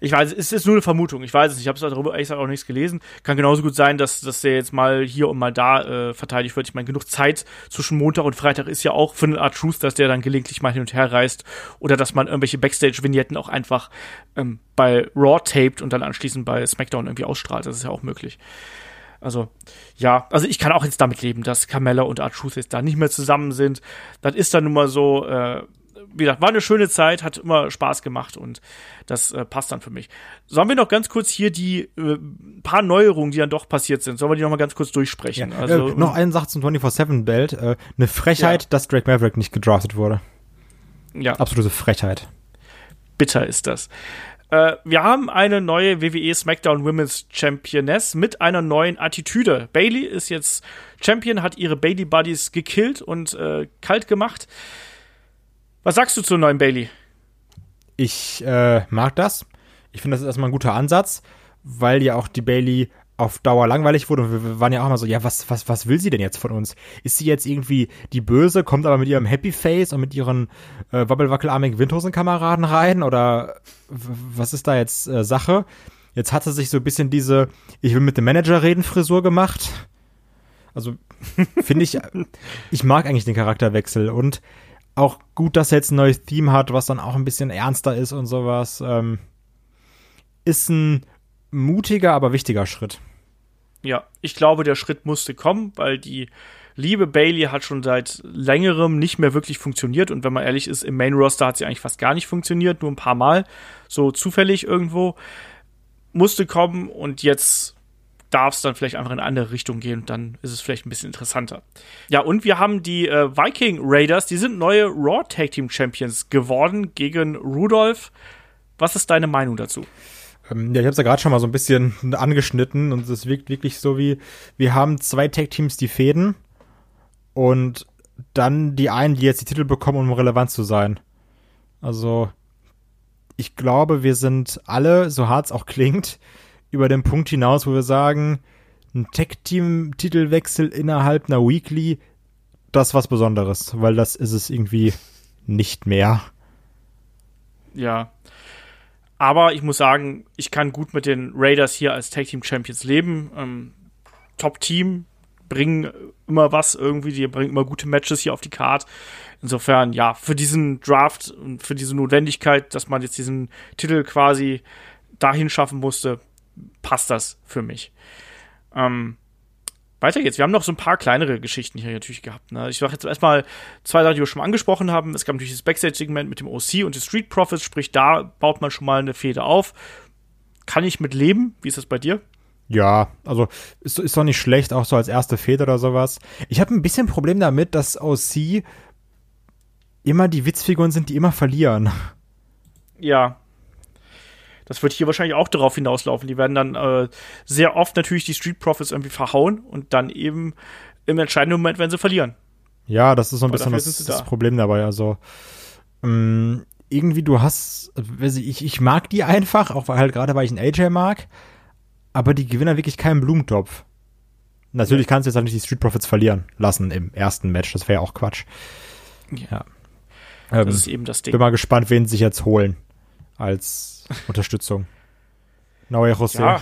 Ich weiß, es ist nur eine Vermutung. Ich weiß es nicht. Ich habe darüber ehrlich gesagt auch nichts gelesen. Kann genauso gut sein, dass, dass der jetzt mal hier und mal da äh, verteidigt wird. Ich meine, genug Zeit zwischen Montag und Freitag ist ja auch für eine Art Truth, dass der dann gelegentlich mal hin und her reist. Oder dass man irgendwelche Backstage-Vignetten auch einfach ähm, bei Raw taped und dann anschließend bei SmackDown irgendwie ausstrahlt. Das ist ja auch möglich. Also, ja, also ich kann auch jetzt damit leben, dass Carmella und R-Truth jetzt da nicht mehr zusammen sind. Das ist dann nun mal so, äh, wie gesagt, war eine schöne Zeit, hat immer Spaß gemacht und das äh, passt dann für mich. Sollen wir noch ganz kurz hier die äh, paar Neuerungen, die dann doch passiert sind, sollen wir die noch mal ganz kurz durchsprechen? Ja, also, äh, noch eine Sache zum 24-7-Belt. Äh, eine Frechheit, ja. dass Drake Maverick nicht gedraftet wurde. Ja. Absolute Frechheit. Bitter ist das. Äh, wir haben eine neue WWE SmackDown Women's Championess mit einer neuen Attitüde. Bailey ist jetzt Champion, hat ihre Bailey Buddies gekillt und äh, kalt gemacht. Was sagst du zur neuen Bailey? Ich äh, mag das. Ich finde, das ist erstmal ein guter Ansatz, weil ja auch die Bailey auf Dauer langweilig wurde und wir waren ja auch mal so, ja, was, was, was will sie denn jetzt von uns? Ist sie jetzt irgendwie die Böse, kommt aber mit ihrem Happy Face und mit ihren äh, wabbelwackelarmigen Windhosenkameraden rein oder was ist da jetzt äh, Sache? Jetzt hat sie sich so ein bisschen diese Ich will mit dem Manager reden Frisur gemacht. Also finde ich, ich mag eigentlich den Charakterwechsel und auch gut, dass er jetzt ein neues Theme hat, was dann auch ein bisschen ernster ist und sowas. Ähm, ist ein mutiger, aber wichtiger Schritt. Ja, ich glaube, der Schritt musste kommen, weil die liebe Bailey hat schon seit längerem nicht mehr wirklich funktioniert und wenn man ehrlich ist, im Main Roster hat sie eigentlich fast gar nicht funktioniert, nur ein paar Mal, so zufällig irgendwo musste kommen und jetzt darf es dann vielleicht einfach in eine andere Richtung gehen und dann ist es vielleicht ein bisschen interessanter. Ja, und wir haben die äh, Viking Raiders, die sind neue Raw Tag Team Champions geworden gegen Rudolph. Was ist deine Meinung dazu? Ähm, ja, ich habe es ja gerade schon mal so ein bisschen angeschnitten und es wirkt wirklich so wie, wir haben zwei Tag-Teams, die fäden und dann die einen, die jetzt die Titel bekommen, um relevant zu sein. Also, ich glaube, wir sind alle, so hart es auch klingt, über den Punkt hinaus, wo wir sagen, ein Tag-Team-Titelwechsel innerhalb einer Weekly das ist was Besonderes, weil das ist es irgendwie nicht mehr. Ja. Aber ich muss sagen, ich kann gut mit den Raiders hier als Tag Team Champions leben. Ähm, Top-Team, bringen immer was irgendwie, die bringen immer gute Matches hier auf die Card. Insofern, ja, für diesen Draft und für diese Notwendigkeit, dass man jetzt diesen Titel quasi dahin schaffen musste, passt das für mich. Ähm, weiter geht's. Wir haben noch so ein paar kleinere Geschichten hier natürlich gehabt. Ne? Ich sage jetzt erstmal zwei Sachen, die wir schon mal angesprochen haben. Es gab natürlich das Backstage-Segment mit dem OC und den Street Profits, sprich, da baut man schon mal eine Fehde auf. Kann ich mit leben? Wie ist das bei dir? Ja, also ist, ist doch nicht schlecht, auch so als erste Fehde oder sowas. Ich habe ein bisschen Problem damit, dass OC immer die Witzfiguren sind, die immer verlieren. Ja, das wird hier wahrscheinlich auch darauf hinauslaufen. Die werden dann äh, sehr oft natürlich die Street Profits irgendwie verhauen und dann eben im entscheidenden Moment, wenn sie verlieren. Ja, das ist so ein bisschen das, da. das, Problem dabei. Also ähm, irgendwie du hast, ich, ich mag die einfach, auch weil halt gerade weil ich einen AJ mag, aber die gewinnen wirklich keinen Blumentopf. Natürlich kannst du jetzt auch nicht die Street Profits verlieren lassen im ersten Match, das wäre ja auch Quatsch. Ja. Ähm, das ist eben das Ding. Bin mal gespannt, wen sie sich jetzt holen als Unterstützung. Naoya José. Ja,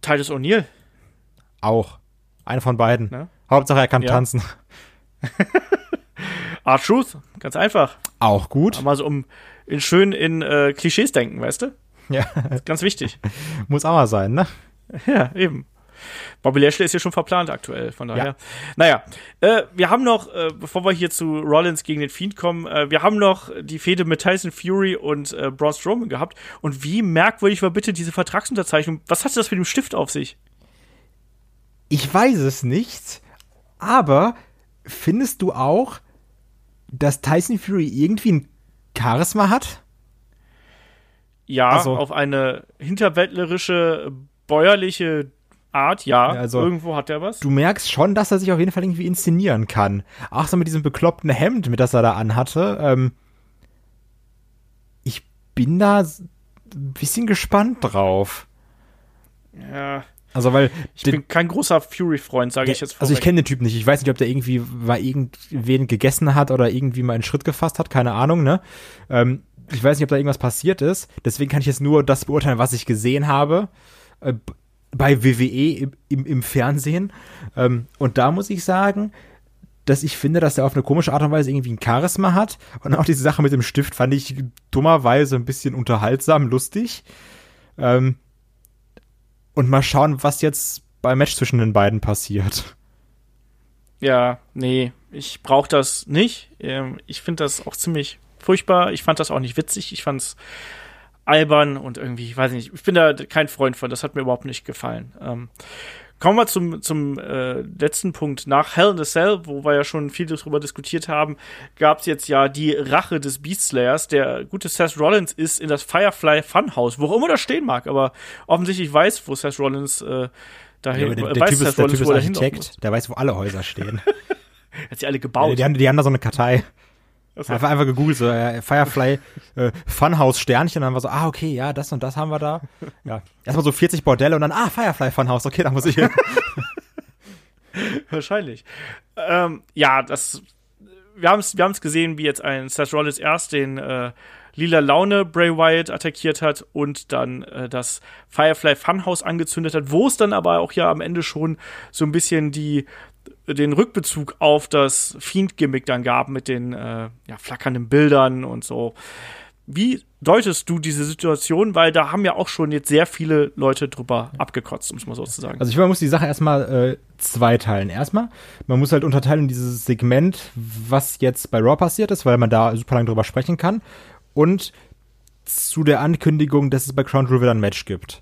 Titus O'Neill. Auch. Einer von beiden. Ne? Hauptsache er kann ja. tanzen. R-Truth, ganz einfach. Auch gut. Mal so um in schön in äh, Klischees denken, weißt du? Ja. Ganz wichtig. Muss auch mal sein, ne? Ja, eben. Bobby Lashley ist hier schon verplant aktuell, von daher. Ja. Naja, äh, wir haben noch, äh, bevor wir hier zu Rollins gegen den Fiend kommen, äh, wir haben noch die Fehde mit Tyson Fury und äh, Braun Strowman gehabt. Und wie merkwürdig war bitte diese Vertragsunterzeichnung? Was hat das mit dem Stift auf sich? Ich weiß es nicht, aber findest du auch, dass Tyson Fury irgendwie ein Charisma hat? Ja, also, auf eine hinterwäldlerische, bäuerliche Art, ja. Also, irgendwo hat er was. Du merkst schon, dass er sich auf jeden Fall irgendwie inszenieren kann. Ach, so mit diesem bekloppten Hemd, mit das er da anhatte. Ähm, ich bin da ein bisschen gespannt drauf. Ja. Also, weil. Ich den, bin kein großer Fury-Freund, sage ich jetzt vorweg. Also, ich kenne den Typ nicht. Ich weiß nicht, ob der irgendwie mal irgendwen gegessen hat oder irgendwie mal einen Schritt gefasst hat. Keine Ahnung, ne? Ähm, ich weiß nicht, ob da irgendwas passiert ist. Deswegen kann ich jetzt nur das beurteilen, was ich gesehen habe. Bei WWE im, im, im Fernsehen. Ähm, und da muss ich sagen, dass ich finde, dass er auf eine komische Art und Weise irgendwie ein Charisma hat. Und auch diese Sache mit dem Stift fand ich dummerweise ein bisschen unterhaltsam, lustig. Ähm, und mal schauen, was jetzt beim Match zwischen den beiden passiert. Ja, nee, ich brauche das nicht. Ähm, ich finde das auch ziemlich furchtbar. Ich fand das auch nicht witzig. Ich fand es albern und irgendwie, ich weiß nicht, ich bin da kein Freund von, das hat mir überhaupt nicht gefallen. Ähm, kommen wir zum, zum äh, letzten Punkt. Nach Hell in a Cell, wo wir ja schon viel darüber diskutiert haben, gab es jetzt ja die Rache des Beast Slayers. Der gute Seth Rollins ist in das Firefly Funhouse, wo auch immer das stehen mag, aber offensichtlich weiß, wo Seth Rollins äh, dahin, ja, der, der weiß typ Seth ist, Rollins, der typ ist Architekt, der weiß, wo alle Häuser stehen. Hat sie alle gebaut. Die, die, haben, die haben da so eine Kartei. Also. Einfach, einfach gegoogelt, so äh, Firefly äh, Funhouse Sternchen, dann war so, ah, okay, ja, das und das haben wir da. Ja. Erstmal so 40 Bordelle und dann, ah, Firefly Funhouse, okay, da muss ich hin. Wahrscheinlich. Ähm, ja, das, wir haben es wir haben's gesehen, wie jetzt ein Seth Rollins erst den äh, lila Laune Bray Wyatt attackiert hat und dann äh, das Firefly Funhouse angezündet hat, wo es dann aber auch ja am Ende schon so ein bisschen die den Rückbezug auf das Fiend-Gimmick dann gab mit den äh, ja, flackernden Bildern und so. Wie deutest du diese Situation? Weil da haben ja auch schon jetzt sehr viele Leute drüber abgekotzt, um es mal so zu sagen. Also ich finde, man muss die Sache erstmal äh, zweiteilen. Erstmal, man muss halt unterteilen in dieses Segment, was jetzt bei Raw passiert ist, weil man da super lange drüber sprechen kann. Und zu der Ankündigung, dass es bei Crown Jewel ein Match gibt.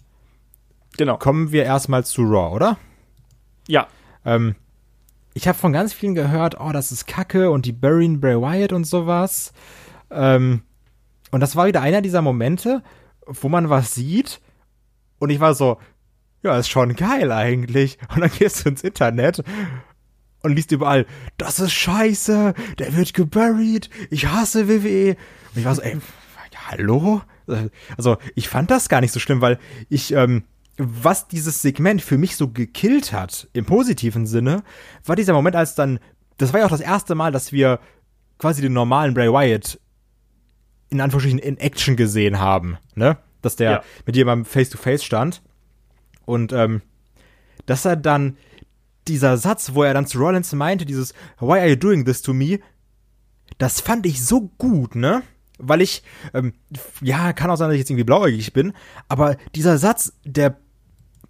Genau. Kommen wir erstmal zu Raw, oder? Ja. Ähm, ich habe von ganz vielen gehört, oh, das ist Kacke und die burying Bray Wyatt und sowas. Ähm, und das war wieder einer dieser Momente, wo man was sieht und ich war so, ja, ist schon geil eigentlich. Und dann gehst du ins Internet und liest überall, das ist scheiße, der wird geburied, ich hasse WWE. Und ich war so, ey, hallo? Also, ich fand das gar nicht so schlimm, weil ich, ähm, was dieses Segment für mich so gekillt hat, im positiven Sinne, war dieser Moment, als dann das war ja auch das erste Mal, dass wir quasi den normalen Bray Wyatt in Anführungsstrichen in Action gesehen haben, ne? Dass der Ja. mit jemandem face to face stand und ähm, dass er dann dieser Satz, wo er dann zu Rollins meinte, dieses Why are you doing this to me? Das fand ich so gut, ne? Weil ich, ähm, ja, kann auch sein, dass ich jetzt irgendwie blauäugig bin, aber dieser Satz, der,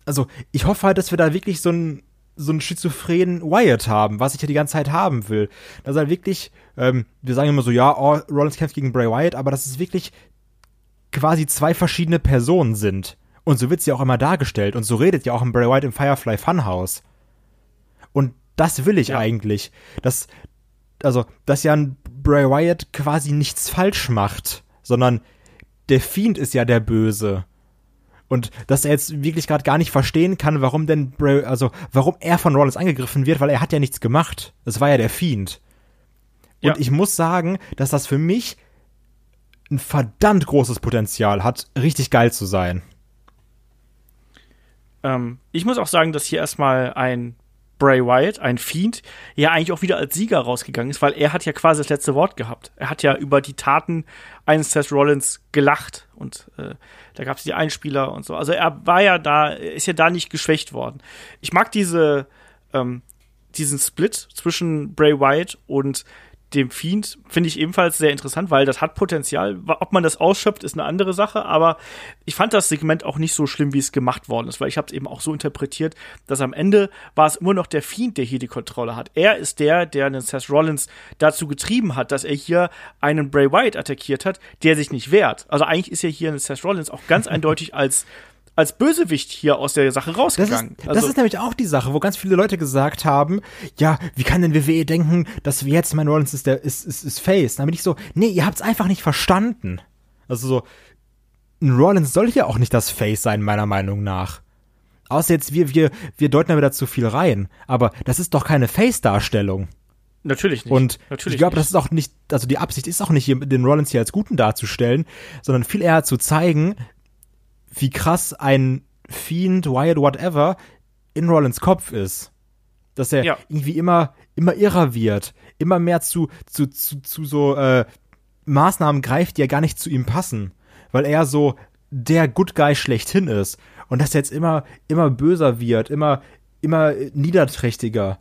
also ich hoffe halt, dass wir da wirklich so einen so einen schizophrenen Wyatt haben, was ich ja die ganze Zeit haben will. Dass er wirklich, ähm, wir sagen immer so, ja, oh, Rollins kämpft gegen Bray Wyatt, aber dass es wirklich quasi zwei verschiedene Personen sind. Und so wird sie auch immer dargestellt. Und so redet ja auch ein Bray Wyatt im Firefly Funhouse. Und das will ich Ja. eigentlich. Dass, also, dass ja ein Bray Wyatt quasi nichts falsch macht, sondern der Fiend ist ja der Böse. Und dass er jetzt wirklich gerade gar nicht verstehen kann, warum denn Bray, also warum er von Rollins angegriffen wird, weil er hat ja nichts gemacht. Es war ja der Fiend. Und Ja. ich muss sagen, dass das für mich ein verdammt großes Potenzial hat, richtig geil zu sein. Ähm, ich muss auch sagen, dass hier erstmal ein Bray Wyatt, ein Fiend, ja eigentlich auch wieder als Sieger rausgegangen ist, weil er hat ja quasi das letzte Wort gehabt. Er hat ja über die Taten eines Seth Rollins gelacht und äh, da gab es die Einspieler und so. Also er war ja da, ist ja da nicht geschwächt worden. Ich mag diese, ähm, diesen Split zwischen Bray Wyatt und dem Fiend finde ich ebenfalls sehr interessant, weil das hat Potenzial. Ob man das ausschöpft, ist eine andere Sache, aber ich fand das Segment auch nicht so schlimm, wie es gemacht worden ist, weil ich habe es eben auch so interpretiert, dass am Ende war es immer noch der Fiend, der hier die Kontrolle hat. Er ist der, der den Seth Rollins dazu getrieben hat, dass er hier einen Bray Wyatt attackiert hat, der sich nicht wehrt. Also eigentlich ist ja hier ein Seth Rollins auch ganz eindeutig als als Bösewicht hier aus der Sache Das rausgegangen. ist, das ist nämlich auch die Sache, wo ganz viele Leute gesagt haben, ja, wie kann denn WWE denken, dass wir jetzt mein Rollins ist der ist, ist, ist Face? Dann bin ich so, nee, ihr habt's einfach nicht verstanden. Also so, ein Rollins soll hier auch nicht das Face sein, meiner Meinung nach. Außer jetzt, wir, wir, wir deuten da wieder zu viel rein. Aber das ist doch keine Face-Darstellung. Natürlich nicht. Und Natürlich ich glaube, das ist auch nicht, also die Absicht ist auch nicht, den Rollins hier als Guten darzustellen, sondern viel eher zu zeigen, wie krass ein Fiend, Wyatt, whatever, in Rollins Kopf ist. Dass er Ja. irgendwie immer, immer irrer wird, immer mehr zu, zu, zu, zu so äh, Maßnahmen greift, die ja gar nicht zu ihm passen. Weil er so der Good Guy schlechthin ist. Und dass er jetzt immer, immer böser wird, immer, immer niederträchtiger.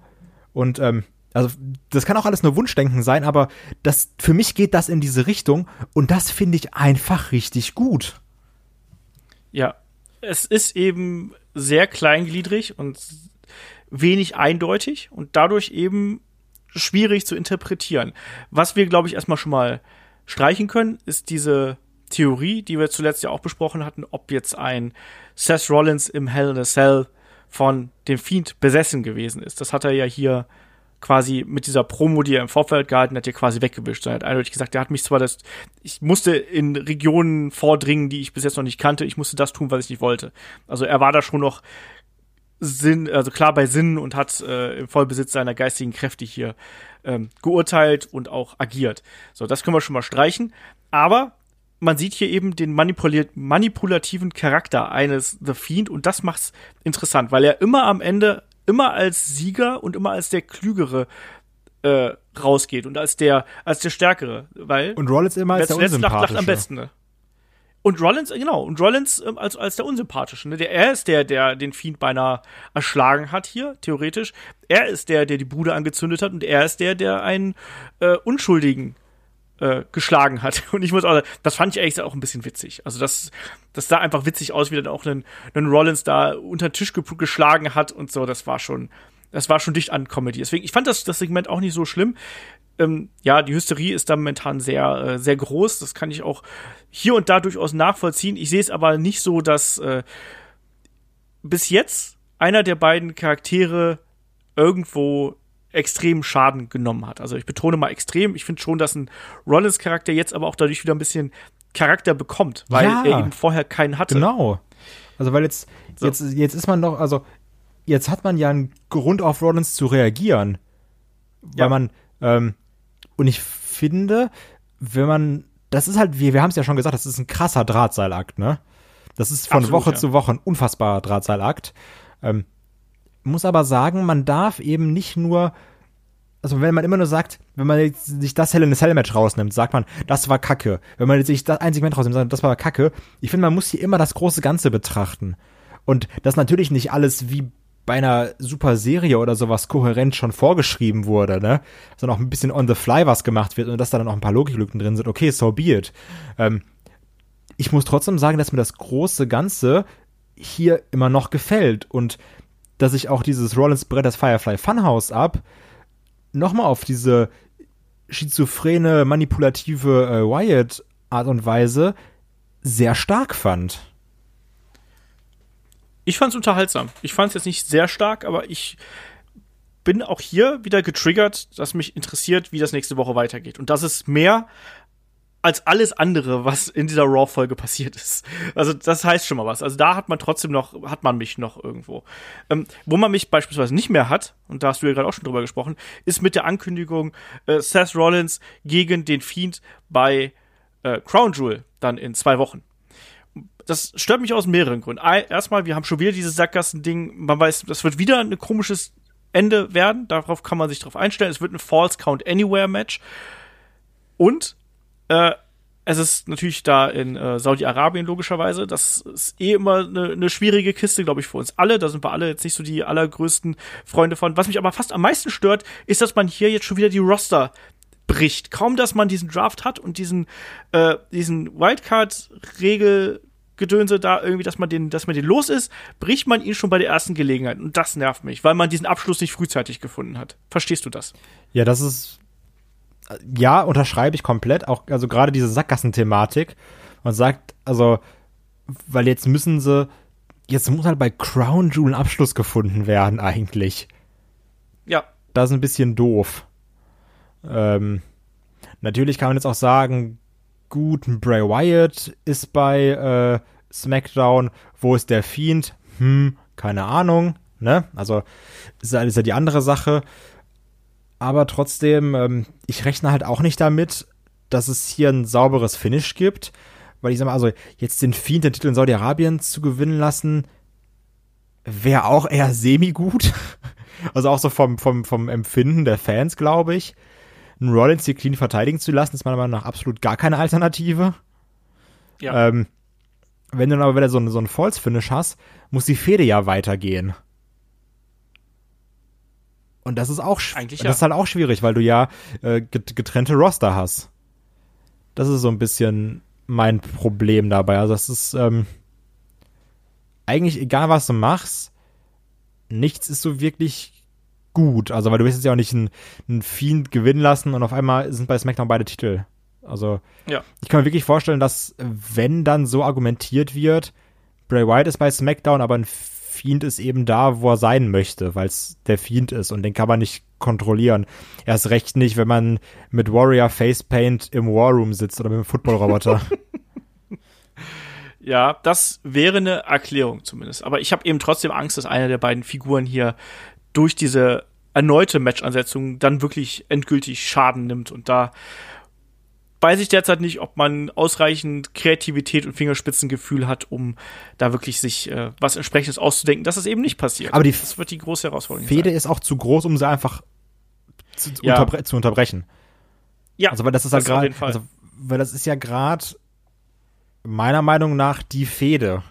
Und ähm, also das kann auch alles nur Wunschdenken sein, aber das für mich geht das in diese Richtung und das finde ich einfach richtig gut. Ja, es ist eben sehr kleingliedrig und wenig eindeutig und dadurch eben schwierig zu interpretieren. Was wir, glaube ich, erstmal schon mal streichen können, ist diese Theorie, die wir zuletzt ja auch besprochen hatten, ob jetzt ein Seth Rollins im Hell in a Cell von dem Fiend besessen gewesen ist. Das hat er ja hier quasi mit dieser Promo, die er im Vorfeld gehalten hat, ja quasi weggewischt. Er hat eindeutig gesagt, er hat mich zwar das, ich musste in Regionen vordringen, die ich bis jetzt noch nicht kannte, ich musste das tun, was ich nicht wollte. Also er war da schon noch Sinn, also klar bei Sinn und hat äh, im Vollbesitz seiner geistigen Kräfte hier ähm, geurteilt und auch agiert. So, das können wir schon mal streichen. Aber man sieht hier eben den manipulativen Charakter eines The Fiend und das macht's interessant, weil er immer am Ende, immer als Sieger und immer als der Klügere äh, rausgeht und als der, als der Stärkere, weil Und Rollins immer als der zuletzt lacht, lacht Unsympathische. am besten, ne? Und Rollins, äh, genau, und Rollins ähm, als, als der Unsympathische, ne? Der, er ist der, der den Fiend beinahe erschlagen hat hier, theoretisch. Er ist der, der die Bude angezündet hat und er ist der, der einen äh, Unschuldigen äh, geschlagen hat. Und ich muss auch, das fand ich ehrlich gesagt auch ein bisschen witzig. Also das, das sah einfach witzig aus, wie dann auch ein, ein Rollins da unter den Tisch ge geschlagen hat und so. Das war schon, das war schon dicht an Comedy. Deswegen, ich fand das, das Segment auch nicht so schlimm. Ähm, ja, die Hysterie ist da momentan sehr, äh, sehr groß. Das kann ich auch hier und da durchaus nachvollziehen. Ich sehe es aber nicht so, dass äh, bis jetzt einer der beiden Charaktere irgendwo extrem Schaden genommen hat. Also ich betone mal extrem. Ich finde schon, dass ein Rollins-Charakter jetzt aber auch dadurch wieder ein bisschen Charakter bekommt, weil Ja. er eben vorher keinen hatte. Genau. Also weil jetzt, So. jetzt, jetzt ist man doch, also jetzt hat man ja einen Grund auf Rollins zu reagieren. Weil Ja. man, ähm, und ich finde, wenn man, das ist halt, wir, wir haben es ja schon gesagt, das ist ein krasser Drahtseilakt, ne? Das ist von Absolut, Woche ja. zu Woche ein unfassbarer Drahtseilakt. Ähm, muss aber sagen, man darf eben nicht nur also wenn man immer nur sagt, wenn man sich das Hell in a Cell Match rausnimmt, sagt man, das war Kacke. Wenn man sich das ein Segment rausnimmt, sagt, das war Kacke. Ich finde, man muss hier immer das große Ganze betrachten. Und das natürlich nicht alles wie bei einer super Serie oder sowas kohärent schon vorgeschrieben wurde, ne? Sondern auch ein bisschen on the fly was gemacht wird und dass da dann auch ein paar Logiklücken drin sind. Okay, so be it. Ähm, ich muss trotzdem sagen, dass mir das große Ganze hier immer noch gefällt und dass ich auch dieses Rollins Brett das Firefly Funhouse ab nochmal auf diese schizophrene, manipulative äh, Wyatt Art und Weise sehr stark fand. Ich fand's unterhaltsam. Ich fand's jetzt nicht sehr stark, aber ich bin auch hier wieder getriggert, dass mich interessiert, wie das nächste Woche weitergeht. Und das ist mehr als alles andere, was in dieser Raw-Folge passiert ist. Also das heißt schon mal was. Also da hat man trotzdem noch, hat man mich noch irgendwo. Ähm, wo man mich beispielsweise nicht mehr hat, und da hast du ja gerade auch schon drüber gesprochen, ist mit der Ankündigung äh, Seth Rollins gegen den Fiend bei äh, Crown Jewel dann in zwei Wochen das stört mich aus mehreren Gründen. Erstmal, wir haben schon wieder dieses Sackgassen-Ding. Man weiß, das wird wieder ein komisches Ende werden. Darauf kann man sich drauf einstellen. Es wird ein False Count Anywhere Match. Und äh, es ist natürlich da in äh, Saudi-Arabien logischerweise. Das ist eh immer eine, eine schwierige Kiste, glaube ich, für uns alle. Da sind wir alle jetzt nicht so die allergrößten Freunde von. Was mich aber fast am meisten stört, ist, dass man hier jetzt schon wieder die Roster bricht. Kaum, dass man diesen Draft hat und diesen, äh, diesen Wildcard-Regel Gedönse da irgendwie, dass man den, dass man den los ist, bricht man ihn schon bei der ersten Gelegenheit. Und das nervt mich, weil man diesen Abschluss nicht frühzeitig gefunden hat. Verstehst du das? Ja, das ist, ja, unterschreibe ich komplett. Auch, also gerade diese Sackgassen-Thematik. Man sagt, also, weil jetzt müssen sie, jetzt muss halt bei Crown Jewel ein Abschluss gefunden werden, eigentlich. Ja. Das ist ein bisschen doof. Ähm, natürlich kann man jetzt auch sagen, gut, Bray Wyatt ist bei äh, SmackDown. Wo ist der Fiend? Hm, keine Ahnung. Ne? Also ist ja, ist ja die andere Sache. Aber trotzdem, ähm, ich rechne halt auch nicht damit, dass es hier ein sauberes Finish gibt. Weil ich sag mal, also jetzt den Fiend, den Titel in Saudi-Arabien zu gewinnen lassen, wäre auch eher semi-gut. Also auch so vom, vom, vom Empfinden der Fans, glaube ich einen Rollins hier clean verteidigen zu lassen, ist meiner Meinung nach absolut gar keine Alternative. Ja. Ähm, wenn du dann aber wieder so, so einen False-Finish hast, muss die Fehde ja weitergehen. Und das ist auch Eigentlich das ja. ist halt auch schwierig, weil du ja äh, getrennte Roster hast. Das ist so ein bisschen mein Problem dabei. Also das ist ähm, eigentlich egal, was du machst, nichts ist so wirklich gut. Also, weil du willst jetzt ja auch nicht einen, einen Fiend gewinnen lassen und auf einmal sind bei SmackDown beide Titel. Also, ja. ich kann mir wirklich vorstellen, dass, wenn dann so argumentiert wird, Bray Wyatt ist bei SmackDown, aber ein Fiend ist eben da, wo er sein möchte, weil es der Fiend ist und den kann man nicht kontrollieren. Erst recht nicht, wenn man mit Warrior Facepaint im War Room sitzt oder mit einem Footballroboter. Ja, das wäre eine Erklärung zumindest. Aber ich habe eben trotzdem Angst, dass einer der beiden Figuren hier durch diese erneute Match-Ansetzung dann wirklich endgültig Schaden nimmt. Und da weiß ich derzeit nicht, ob man ausreichend Kreativität und Fingerspitzengefühl hat, um da wirklich sich äh, was entsprechendes auszudenken, dass es eben nicht passiert. Aber die das wird die große Herausforderung. Fede sein. ist auch zu groß, um sie einfach zu, ja. unterbre zu unterbrechen. Ja, also weil das ist halt gerade, also, weil das ist ja gerade meiner Meinung nach die Fede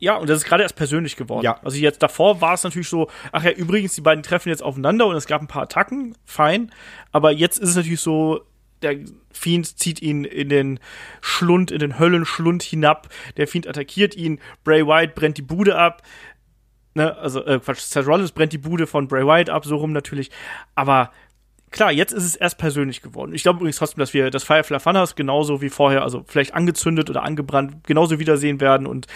ja, und das ist gerade erst persönlich geworden. Ja. Also jetzt davor war es natürlich so, ach ja, übrigens, die beiden treffen jetzt aufeinander und es gab ein paar Attacken, fein. Aber jetzt ist es natürlich so, der Fiend zieht ihn in den Schlund, in den Höllenschlund hinab. Der Fiend attackiert ihn. Bray Wyatt brennt die Bude ab. Ne, also, äh, Quatsch, Seth Rollins brennt die Bude von Bray Wyatt ab, so rum natürlich. Aber klar, jetzt ist es erst persönlich geworden. Ich glaube übrigens trotzdem, dass wir das Firefly Funhouse genauso wie vorher, also vielleicht angezündet oder angebrannt, genauso wiedersehen werden und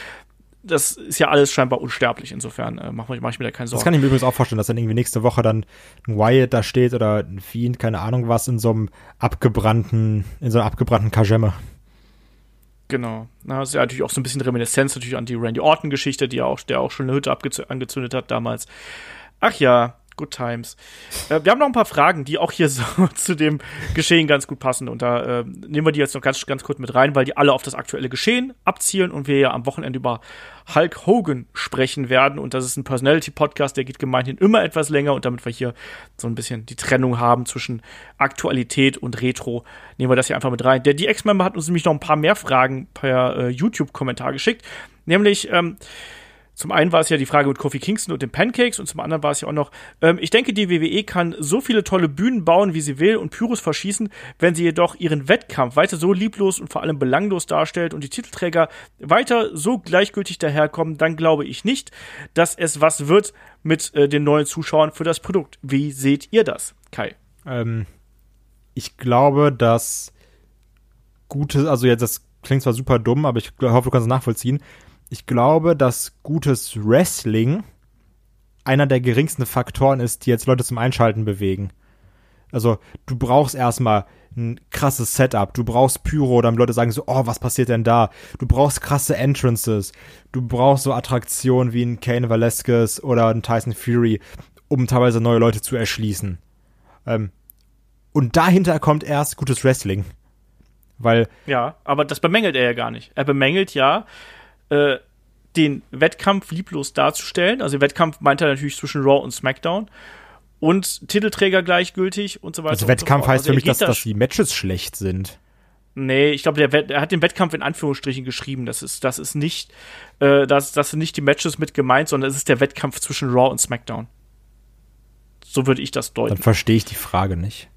das ist ja alles scheinbar unsterblich. Insofern äh, mache mach ich mir da keine Sorgen. Das kann ich mir übrigens auch vorstellen, dass dann irgendwie nächste Woche dann ein Wyatt da steht oder ein Fiend, keine Ahnung was, in so einem abgebrannten, in so einer abgebrannten Kajemme. Genau. Na, das ist ja natürlich auch so ein bisschen Reminiszenz natürlich an die Randy Orton-Geschichte, die ja auch, der auch schon eine Hütte angezündet hat damals. Ach ja, Good Times. Äh, wir haben noch ein paar Fragen, die auch hier so zu dem Geschehen ganz gut passen. Und da äh, nehmen wir die jetzt noch ganz, ganz kurz mit rein, weil die alle auf das aktuelle Geschehen abzielen und wir ja am Wochenende über Hulk Hogan sprechen werden. Und das ist ein Personality-Podcast, der geht gemeinhin immer etwas länger. Und damit wir hier so ein bisschen die Trennung haben zwischen Aktualität und Retro, nehmen wir das hier einfach mit rein. Der DX-Member hat uns nämlich noch ein paar mehr Fragen per äh, YouTube-Kommentar geschickt. Nämlich, ähm, zum einen war es ja die Frage mit Kofi Kingston und den Pancakes und zum anderen war es ja auch noch, ähm, ich denke, die WWE kann so viele tolle Bühnen bauen, wie sie will und Pyros verschießen, wenn sie jedoch ihren Wettkampf weiter so lieblos und vor allem belanglos darstellt und die Titelträger weiter so gleichgültig daherkommen, dann glaube ich nicht, dass es was wird mit äh, den neuen Zuschauern für das Produkt. Wie seht ihr das, Kai? Ähm, ich glaube, dass gute, also jetzt das klingt zwar super dumm, aber ich hoffe, du kannst es nachvollziehen ich glaube, dass gutes Wrestling einer der geringsten Faktoren ist, die jetzt Leute zum Einschalten bewegen. Also, du brauchst erstmal ein krasses Setup. Du brauchst Pyro, damit Leute sagen so, oh, was passiert denn da? Du brauchst krasse Entrances. Du brauchst so Attraktionen wie ein Kane Velasquez oder ein Tyson Fury, um teilweise neue Leute zu erschließen. Ähm, und dahinter kommt erst gutes Wrestling. Weil. Ja, aber das bemängelt er ja gar nicht. Er bemängelt ja, äh, den Wettkampf lieblos darzustellen. Also Wettkampf meint er natürlich zwischen Raw und SmackDown. Und Titelträger gleichgültig und so weiter. Also Wettkampf so heißt also für mich, dass, da dass die Matches schlecht sind. Nee, ich glaube, er hat den Wettkampf in Anführungsstrichen geschrieben. Das ist, das ist nicht, äh, das, das sind nicht die Matches mit gemeint, sondern es ist der Wettkampf zwischen Raw und SmackDown. So würde ich das deuten. Dann verstehe ich die Frage nicht.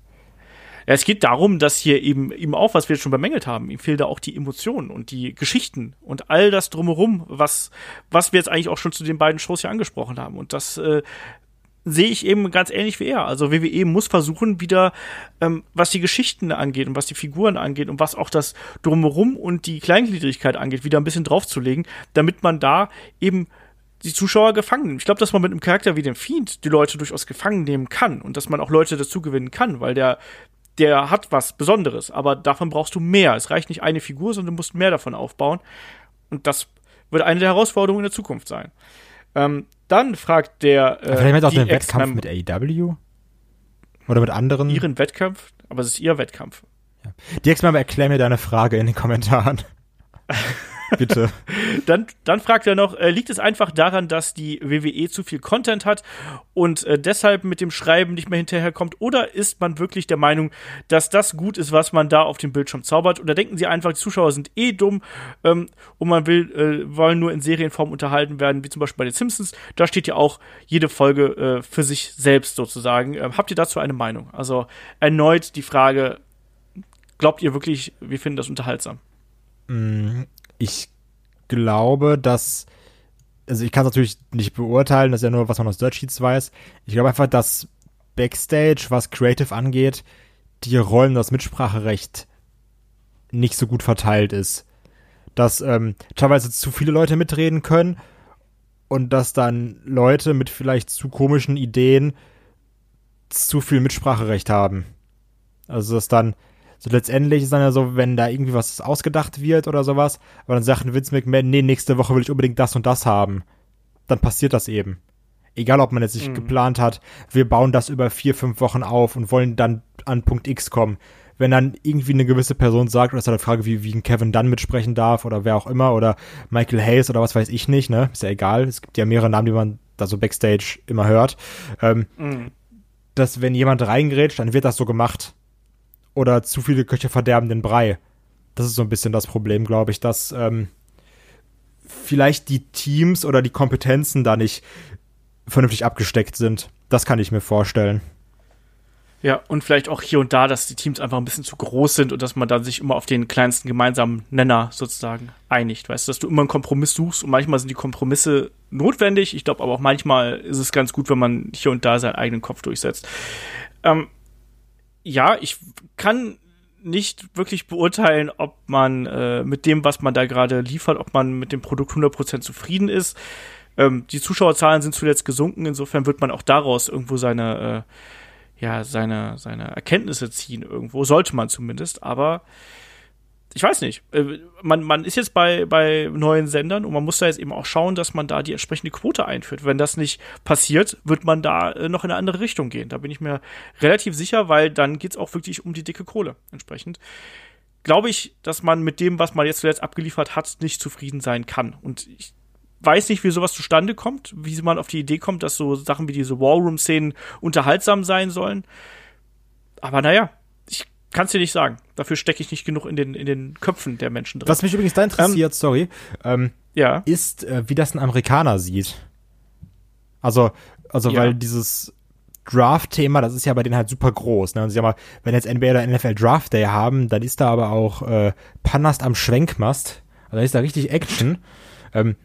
Ja, es geht darum, dass hier eben, eben auch, was wir schon bemängelt haben, ihm fehlt da auch die Emotionen und die Geschichten und all das drumherum, was, was wir jetzt eigentlich auch schon zu den beiden Shows hier angesprochen haben. Und das äh, sehe ich eben ganz ähnlich wie er. Also WWE muss versuchen, wieder, ähm, was die Geschichten angeht und was die Figuren angeht und was auch das Drumherum und die Kleingliedrigkeit angeht, wieder ein bisschen draufzulegen, damit man da eben die Zuschauer gefangen. Ich glaube, dass man mit einem Charakter wie dem Fiend die Leute durchaus gefangen nehmen kann und dass man auch Leute dazu gewinnen kann, weil der der hat was Besonderes, aber davon brauchst du mehr. Es reicht nicht eine Figur, sondern du musst mehr davon aufbauen. Und das wird eine der Herausforderungen in der Zukunft sein. Ähm, dann fragt der. Äh, Vielleicht auch den Wettkampf mit AEW? Oder mit anderen? Ihren Wettkampf, aber es ist ihr Wettkampf. Ja. Die Ex-Member, erklär mir deine Frage in den Kommentaren. Bitte. dann, dann fragt er noch, äh, liegt es einfach daran, dass die WWE zu viel Content hat und äh, deshalb mit dem Schreiben nicht mehr hinterherkommt? Oder ist man wirklich der Meinung, dass das gut ist, was man da auf dem Bildschirm zaubert? Oder denken sie einfach, die Zuschauer sind eh dumm ähm, und man will, äh, wollen nur in Serienform unterhalten werden, wie zum Beispiel bei den Simpsons? Da steht ja auch jede Folge äh, für sich selbst sozusagen. Ähm, habt ihr dazu eine Meinung? Also erneut die Frage, glaubt ihr wirklich, wir finden das unterhaltsam? Ich glaube, dass, also ich kann es natürlich nicht beurteilen, das ist ja nur, was man aus Dirt Sheets weiß. Ich glaube einfach, dass Backstage, was Creative angeht, die Rollen, das Mitspracherecht nicht so gut verteilt ist. Dass ähm, teilweise zu viele Leute mitreden können und dass dann Leute mit vielleicht zu komischen Ideen zu viel Mitspracherecht haben. Also dass dann so letztendlich ist dann ja so, wenn da irgendwie was ausgedacht wird oder sowas, aber dann sagt Vince McMahon, nee, nächste Woche will ich unbedingt das und das haben. Dann passiert das eben. Egal, ob man jetzt sich mhm. geplant hat, wir bauen das über vier, fünf Wochen auf und wollen dann an Punkt X kommen. Wenn dann irgendwie eine gewisse Person sagt, oder ist da eine Frage, wie, wie ein Kevin Dunn mitsprechen darf oder wer auch immer oder Michael Hayes oder was weiß ich nicht, ne? Ist ja egal. Es gibt ja mehrere Namen, die man da so Backstage immer hört. Ähm, mhm. Dass wenn jemand reingrätscht, dann wird das so gemacht oder zu viele Köche verderben den Brei. Das ist so ein bisschen das Problem, glaube ich, dass ähm, vielleicht die Teams oder die Kompetenzen da nicht vernünftig abgesteckt sind. Das kann ich mir vorstellen. Ja, und vielleicht auch hier und da, dass die Teams einfach ein bisschen zu groß sind und dass man dann sich immer auf den kleinsten gemeinsamen Nenner sozusagen einigt. Weißt du, dass du immer einen Kompromiss suchst und manchmal sind die Kompromisse notwendig. Ich glaube aber auch manchmal ist es ganz gut, wenn man hier und da seinen eigenen Kopf durchsetzt. Ähm, ja, ich kann nicht wirklich beurteilen, ob man äh, mit dem, was man da gerade liefert, ob man mit dem Produkt 100% zufrieden ist. Ähm, die Zuschauerzahlen sind zuletzt gesunken, insofern wird man auch daraus irgendwo seine, äh, ja, seine, seine Erkenntnisse ziehen irgendwo, sollte man zumindest, aber ich weiß nicht. Äh, man, man ist jetzt bei, bei neuen Sendern und man muss da jetzt eben auch schauen, dass man da die entsprechende Quote einführt. Wenn das nicht passiert, wird man da äh, noch in eine andere Richtung gehen. Da bin ich mir relativ sicher, weil dann geht's auch wirklich um die dicke Kohle entsprechend. Glaube ich, dass man mit dem, was man jetzt zuletzt abgeliefert hat, nicht zufrieden sein kann. Und ich weiß nicht, wie sowas zustande kommt, wie man auf die Idee kommt, dass so Sachen wie diese Wallroom-Szenen unterhaltsam sein sollen. Aber naja, ich kann es dir nicht sagen. Dafür stecke ich nicht genug in den, in den Köpfen der Menschen drin. Was mich übrigens da interessiert, ähm, sorry, ähm, ja. ist, äh, wie das ein Amerikaner sieht. Also, also ja. weil dieses Draft-Thema, das ist ja bei denen halt super groß. Ne? Und sag mal, wenn jetzt NBA oder NFL Draft Day haben, dann ist da aber auch äh, Panast am Schwenkmast. Also da ist da richtig Action. Ähm,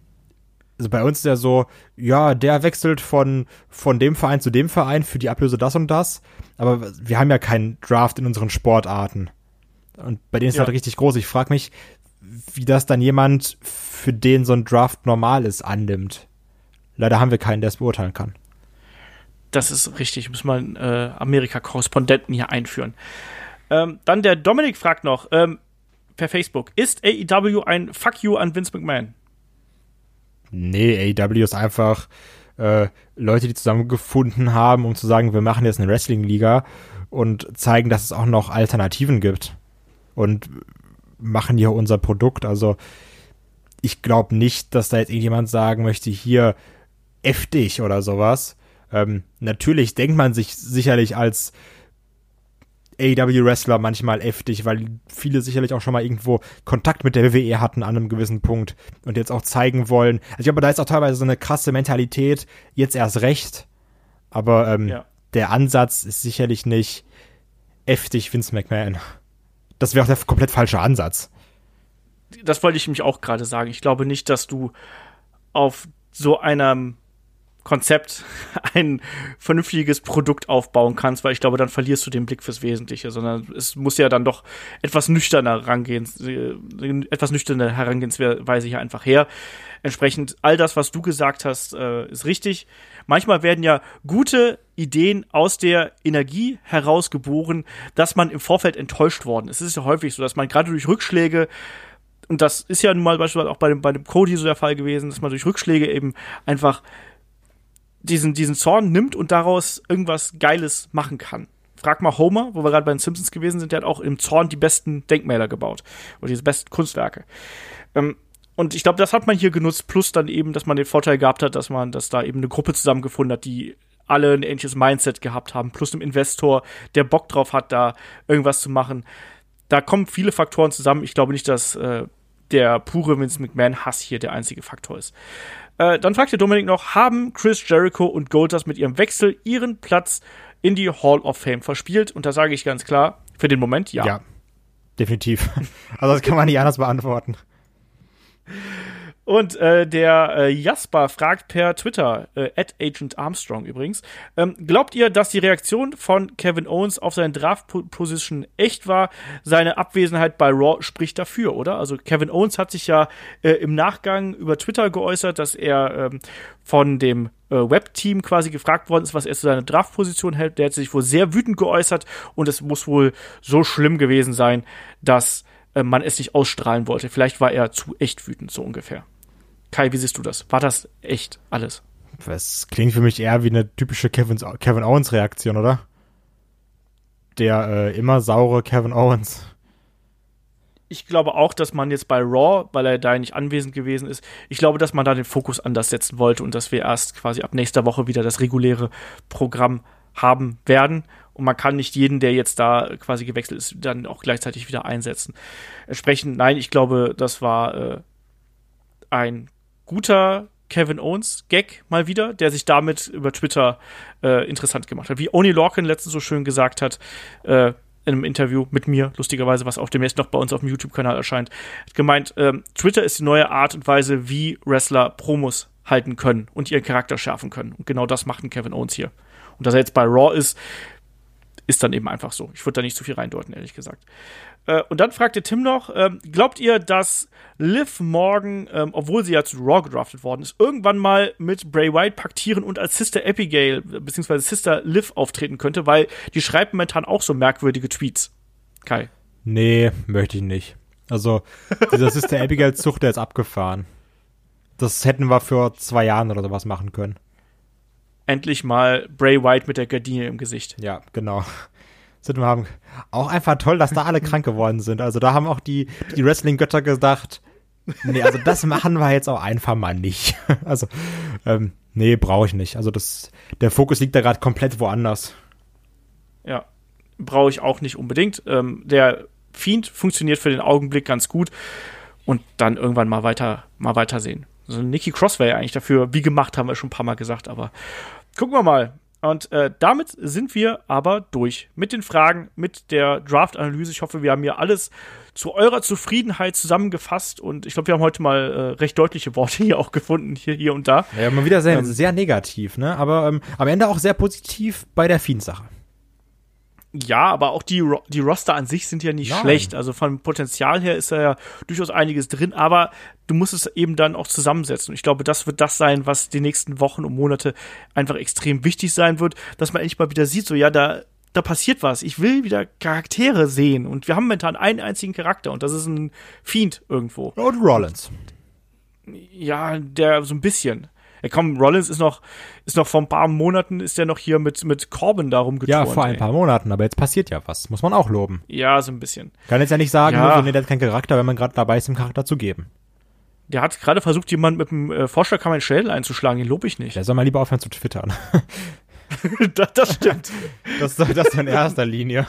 also bei uns ist ja so, ja, der wechselt von, von dem Verein zu dem Verein für die Ablöse das und das. Aber wir haben ja keinen Draft in unseren Sportarten. Und bei denen ist ja. halt richtig groß. Ich frage mich, wie das dann jemand, für den so ein Draft normal ist, annimmt. Leider haben wir keinen, der es beurteilen kann. Das ist richtig. Muss man äh, Amerika-Korrespondenten hier einführen. Ähm, dann der Dominik fragt noch ähm, per Facebook: Ist AEW ein Fuck you an Vince McMahon? Nee, AEW ist einfach äh, Leute, die zusammengefunden haben, um zu sagen, wir machen jetzt eine Wrestling-Liga und zeigen, dass es auch noch Alternativen gibt. Und machen hier unser Produkt. Also ich glaube nicht, dass da jetzt irgendjemand sagen möchte, hier F dich oder sowas. Ähm, natürlich denkt man sich sicherlich als AEW-Wrestler manchmal heftig, weil viele sicherlich auch schon mal irgendwo Kontakt mit der WWE hatten an einem gewissen Punkt und jetzt auch zeigen wollen. Also ich glaube, da ist auch teilweise so eine krasse Mentalität, jetzt erst recht. Aber ähm, ja. der Ansatz ist sicherlich nicht heftig Vince McMahon. Das wäre auch der komplett falsche Ansatz. Das wollte ich mich auch gerade sagen. Ich glaube nicht, dass du auf so einem Konzept ein vernünftiges Produkt aufbauen kannst, weil ich glaube, dann verlierst du den Blick fürs Wesentliche, sondern es muss ja dann doch etwas nüchterner rangehen, äh, etwas nüchterne Herangehensweise hier einfach her. Entsprechend all das, was du gesagt hast, äh, ist richtig. Manchmal werden ja gute Ideen aus der Energie herausgeboren, dass man im Vorfeld enttäuscht worden ist. Es ist ja häufig so, dass man gerade durch Rückschläge und das ist ja nun mal beispielsweise auch bei dem, bei dem Cody so der Fall gewesen, dass man durch Rückschläge eben einfach diesen, diesen Zorn nimmt und daraus irgendwas Geiles machen kann. Frag mal Homer, wo wir gerade bei den Simpsons gewesen sind, der hat auch im Zorn die besten Denkmäler gebaut. Oder diese besten Kunstwerke. Ähm, und ich glaube, das hat man hier genutzt, plus dann eben, dass man den Vorteil gehabt hat, dass man, dass da eben eine Gruppe zusammengefunden hat, die alle ein ähnliches Mindset gehabt haben, plus einem Investor, der Bock drauf hat, da irgendwas zu machen. Da kommen viele Faktoren zusammen. Ich glaube nicht, dass äh, der pure Vince McMahon-Hass hier der einzige Faktor ist. Äh, dann fragt der Dominik noch, haben Chris Jericho und Goldust mit ihrem Wechsel ihren Platz in die Hall of Fame verspielt? Und da sage ich ganz klar, für den Moment ja. Ja, definitiv. Also das kann man nicht anders beantworten. Und äh, der äh, Jasper fragt per Twitter, äh, at Agent Armstrong übrigens, ähm, glaubt ihr, dass die Reaktion von Kevin Owens auf seine Draft-Position echt war? Seine Abwesenheit bei Raw spricht dafür, oder? Also Kevin Owens hat sich ja äh, im Nachgang über Twitter geäußert, dass er ähm, von dem äh, Web-Team quasi gefragt worden ist, was er zu seiner Draft-Position hält. Der hat sich wohl sehr wütend geäußert und es muss wohl so schlimm gewesen sein, dass äh, man es nicht ausstrahlen wollte. Vielleicht war er zu echt wütend, so ungefähr. Kai, wie siehst du das? War das echt alles? Das klingt für mich eher wie eine typische Kevin, Kevin Owens Reaktion, oder? Der äh, immer saure Kevin Owens. Ich glaube auch, dass man jetzt bei Raw, weil er da nicht anwesend gewesen ist, ich glaube, dass man da den Fokus anders setzen wollte und dass wir erst quasi ab nächster Woche wieder das reguläre Programm haben werden. Und man kann nicht jeden, der jetzt da quasi gewechselt ist, dann auch gleichzeitig wieder einsetzen. Entsprechend, nein, ich glaube, das war äh, ein guter Kevin Owens Gag mal wieder, der sich damit über Twitter äh, interessant gemacht hat. Wie Oni Lorcan letztens so schön gesagt hat, äh, in einem Interview mit mir, lustigerweise, was auf dem jetzt noch bei uns auf dem YouTube-Kanal erscheint, hat gemeint, ähm, Twitter ist die neue Art und Weise, wie Wrestler Promos halten können und ihren Charakter schärfen können. Und genau das macht ein Kevin Owens hier. Und dass er jetzt bei Raw ist, ist dann eben einfach so. Ich würde da nicht zu viel reindeuten, ehrlich gesagt. Äh, und dann fragte Tim noch, ähm, glaubt ihr, dass Liv Morgan, ähm, obwohl sie ja zu Raw gedraftet worden ist, irgendwann mal mit Bray Wyatt paktieren und als Sister Abigail bzw. Sister Liv auftreten könnte, weil die schreibt momentan auch so merkwürdige Tweets. Kai. Nee, möchte ich nicht. Also, dieser Sister Abigail-Zug, der ist abgefahren. Das hätten wir vor zwei Jahren oder sowas machen können. Endlich mal Bray White mit der Gardine im Gesicht. Ja, genau. Sind wir haben auch einfach toll, dass da alle krank geworden sind. Also da haben auch die, die Wrestling-Götter gedacht, nee, also das machen wir jetzt auch einfach mal nicht. Also, ähm, nee, brauche ich nicht. Also das, der Fokus liegt da gerade komplett woanders. Ja, brauche ich auch nicht unbedingt. Ähm, der Fiend funktioniert für den Augenblick ganz gut und dann irgendwann mal weiter, mal weitersehen. So also Nikki Cross wäre ja eigentlich dafür, wie gemacht, haben wir schon ein paar Mal gesagt, aber gucken wir mal. Und äh, damit sind wir aber durch mit den Fragen, mit der Draft-Analyse. Ich hoffe, wir haben hier alles zu eurer Zufriedenheit zusammengefasst und ich glaube, wir haben heute mal äh, recht deutliche Worte hier auch gefunden, hier, hier und da. Ja, mal wieder sehr, ähm, sehr negativ, ne? Aber ähm, am Ende auch sehr positiv bei der Fiend-Sache. Ja, aber auch die, die Roster an sich sind ja nicht Nein. schlecht. Also vom Potenzial her ist da ja durchaus einiges drin, aber du musst es eben dann auch zusammensetzen. Und ich glaube, das wird das sein, was die nächsten Wochen und Monate einfach extrem wichtig sein wird, dass man endlich mal wieder sieht, so ja, da, da passiert was. Ich will wieder Charaktere sehen. Und wir haben momentan einen einzigen Charakter und das ist ein Fiend irgendwo. Und Rollins. Ja, der so ein bisschen. Ja, komm, Rollins ist noch, ist noch vor ein paar Monaten ist der noch hier mit, mit Corbin darum geturnt. Ja, vor ein ey. paar Monaten, aber jetzt passiert ja was. Muss man auch loben. Ja, so ein bisschen. Kann jetzt ja nicht sagen, ja. nee, der hat keinen Charakter, wenn man gerade dabei ist, dem Charakter zu geben. Der hat gerade versucht, jemand mit dem äh, Vorschlagkammer in Schädel einzuschlagen, den lobe ich nicht. Der soll mal lieber aufhören zu twittern. das, das stimmt. das, das in erster Linie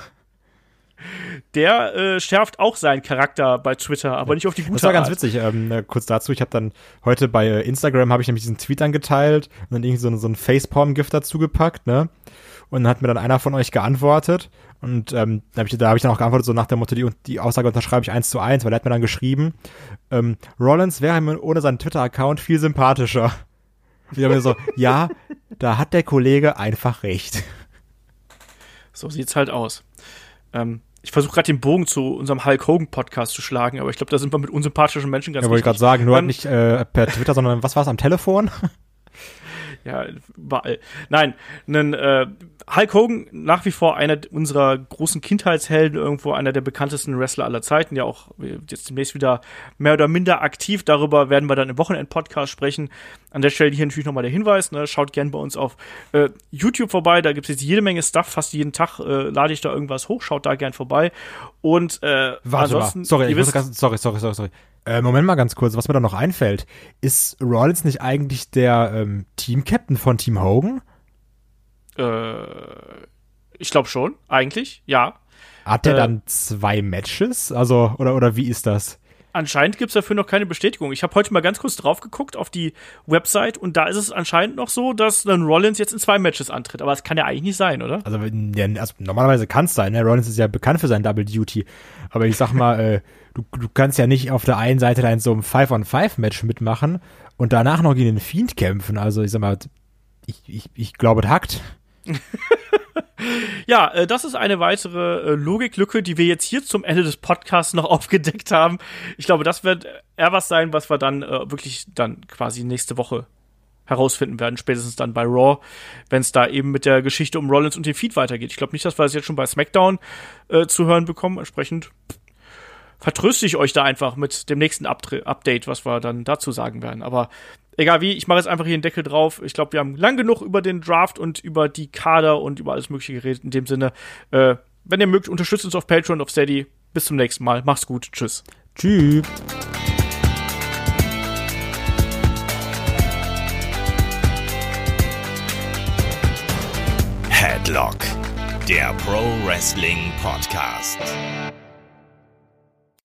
der äh, schärft auch seinen Charakter bei Twitter, aber nicht auf die gute Das war ganz witzig. Ähm, äh, kurz dazu, ich habe dann heute bei äh, Instagram habe ich nämlich diesen Tweet angeteilt und dann irgendwie so, so ein Facepalm-Gift dazu gepackt, ne? Und dann hat mir dann einer von euch geantwortet und ähm, da habe ich, da hab ich dann auch geantwortet, so nach der Motto, die, die Aussage unterschreibe ich eins zu eins, weil er hat mir dann geschrieben, ähm, Rollins wäre mir ohne seinen Twitter-Account viel sympathischer. Und ich habe mir so, ja, da hat der Kollege einfach recht. So sieht's halt aus. Ähm, ich versuche gerade den Bogen zu unserem Hulk Hogan Podcast zu schlagen, aber ich glaube, da sind wir mit unsympathischen Menschen ganz Ja, wollte ich gerade sagen, nur halt nicht äh, per Twitter, sondern was war es am Telefon? ja, überall. Nein, einen, äh, Hulk Hogan nach wie vor einer unserer großen Kindheitshelden, irgendwo einer der bekanntesten Wrestler aller Zeiten, ja auch jetzt demnächst wieder mehr oder minder aktiv. Darüber werden wir dann im Wochenend-Podcast sprechen. An der Stelle hier natürlich nochmal der Hinweis, ne, schaut gern bei uns auf äh, YouTube vorbei, da gibt es jetzt jede Menge Stuff, fast jeden Tag äh, lade ich da irgendwas hoch, schaut da gern vorbei. Und äh, Warte ansonsten, mal. Sorry, ich wisst, ganz, sorry, sorry, sorry, sorry. Äh, Moment mal ganz kurz, was mir da noch einfällt. Ist Rollins nicht eigentlich der ähm, Team-Captain von Team Hogan? Äh, ich glaube schon, eigentlich, ja. Hat der äh, dann zwei Matches? Also, oder, oder wie ist das? Anscheinend gibt es dafür noch keine Bestätigung. Ich habe heute mal ganz kurz drauf geguckt auf die Website und da ist es anscheinend noch so, dass dann Rollins jetzt in zwei Matches antritt. Aber das kann ja eigentlich nicht sein, oder? Also, ja, also normalerweise kann es sein. Ne? Rollins ist ja bekannt für sein Double Duty. Aber ich sag mal, äh, du, du kannst ja nicht auf der einen Seite da in so einem Five-on-Five-Match mitmachen und danach noch gegen den Fiend kämpfen. Also ich sag mal, ich, ich, ich glaube, das hackt. ja, äh, das ist eine weitere äh, Logiklücke, die wir jetzt hier zum Ende des Podcasts noch aufgedeckt haben. Ich glaube, das wird eher was sein, was wir dann äh, wirklich dann quasi nächste Woche herausfinden werden, spätestens dann bei Raw, wenn es da eben mit der Geschichte um Rollins und den Feed weitergeht. Ich glaube nicht, dass wir das jetzt schon bei SmackDown äh, zu hören bekommen. Entsprechend vertröste ich euch da einfach mit dem nächsten Update, was wir dann dazu sagen werden. Aber egal wie, ich mache jetzt einfach hier einen Deckel drauf. Ich glaube, wir haben lang genug über den Draft und über die Kader und über alles Mögliche geredet. In dem Sinne, äh, wenn ihr mögt, unterstützt uns auf Patreon, auf Steady. Bis zum nächsten Mal. Macht's gut. Tschüss. Tschüss. Headlock, der Pro Wrestling Podcast.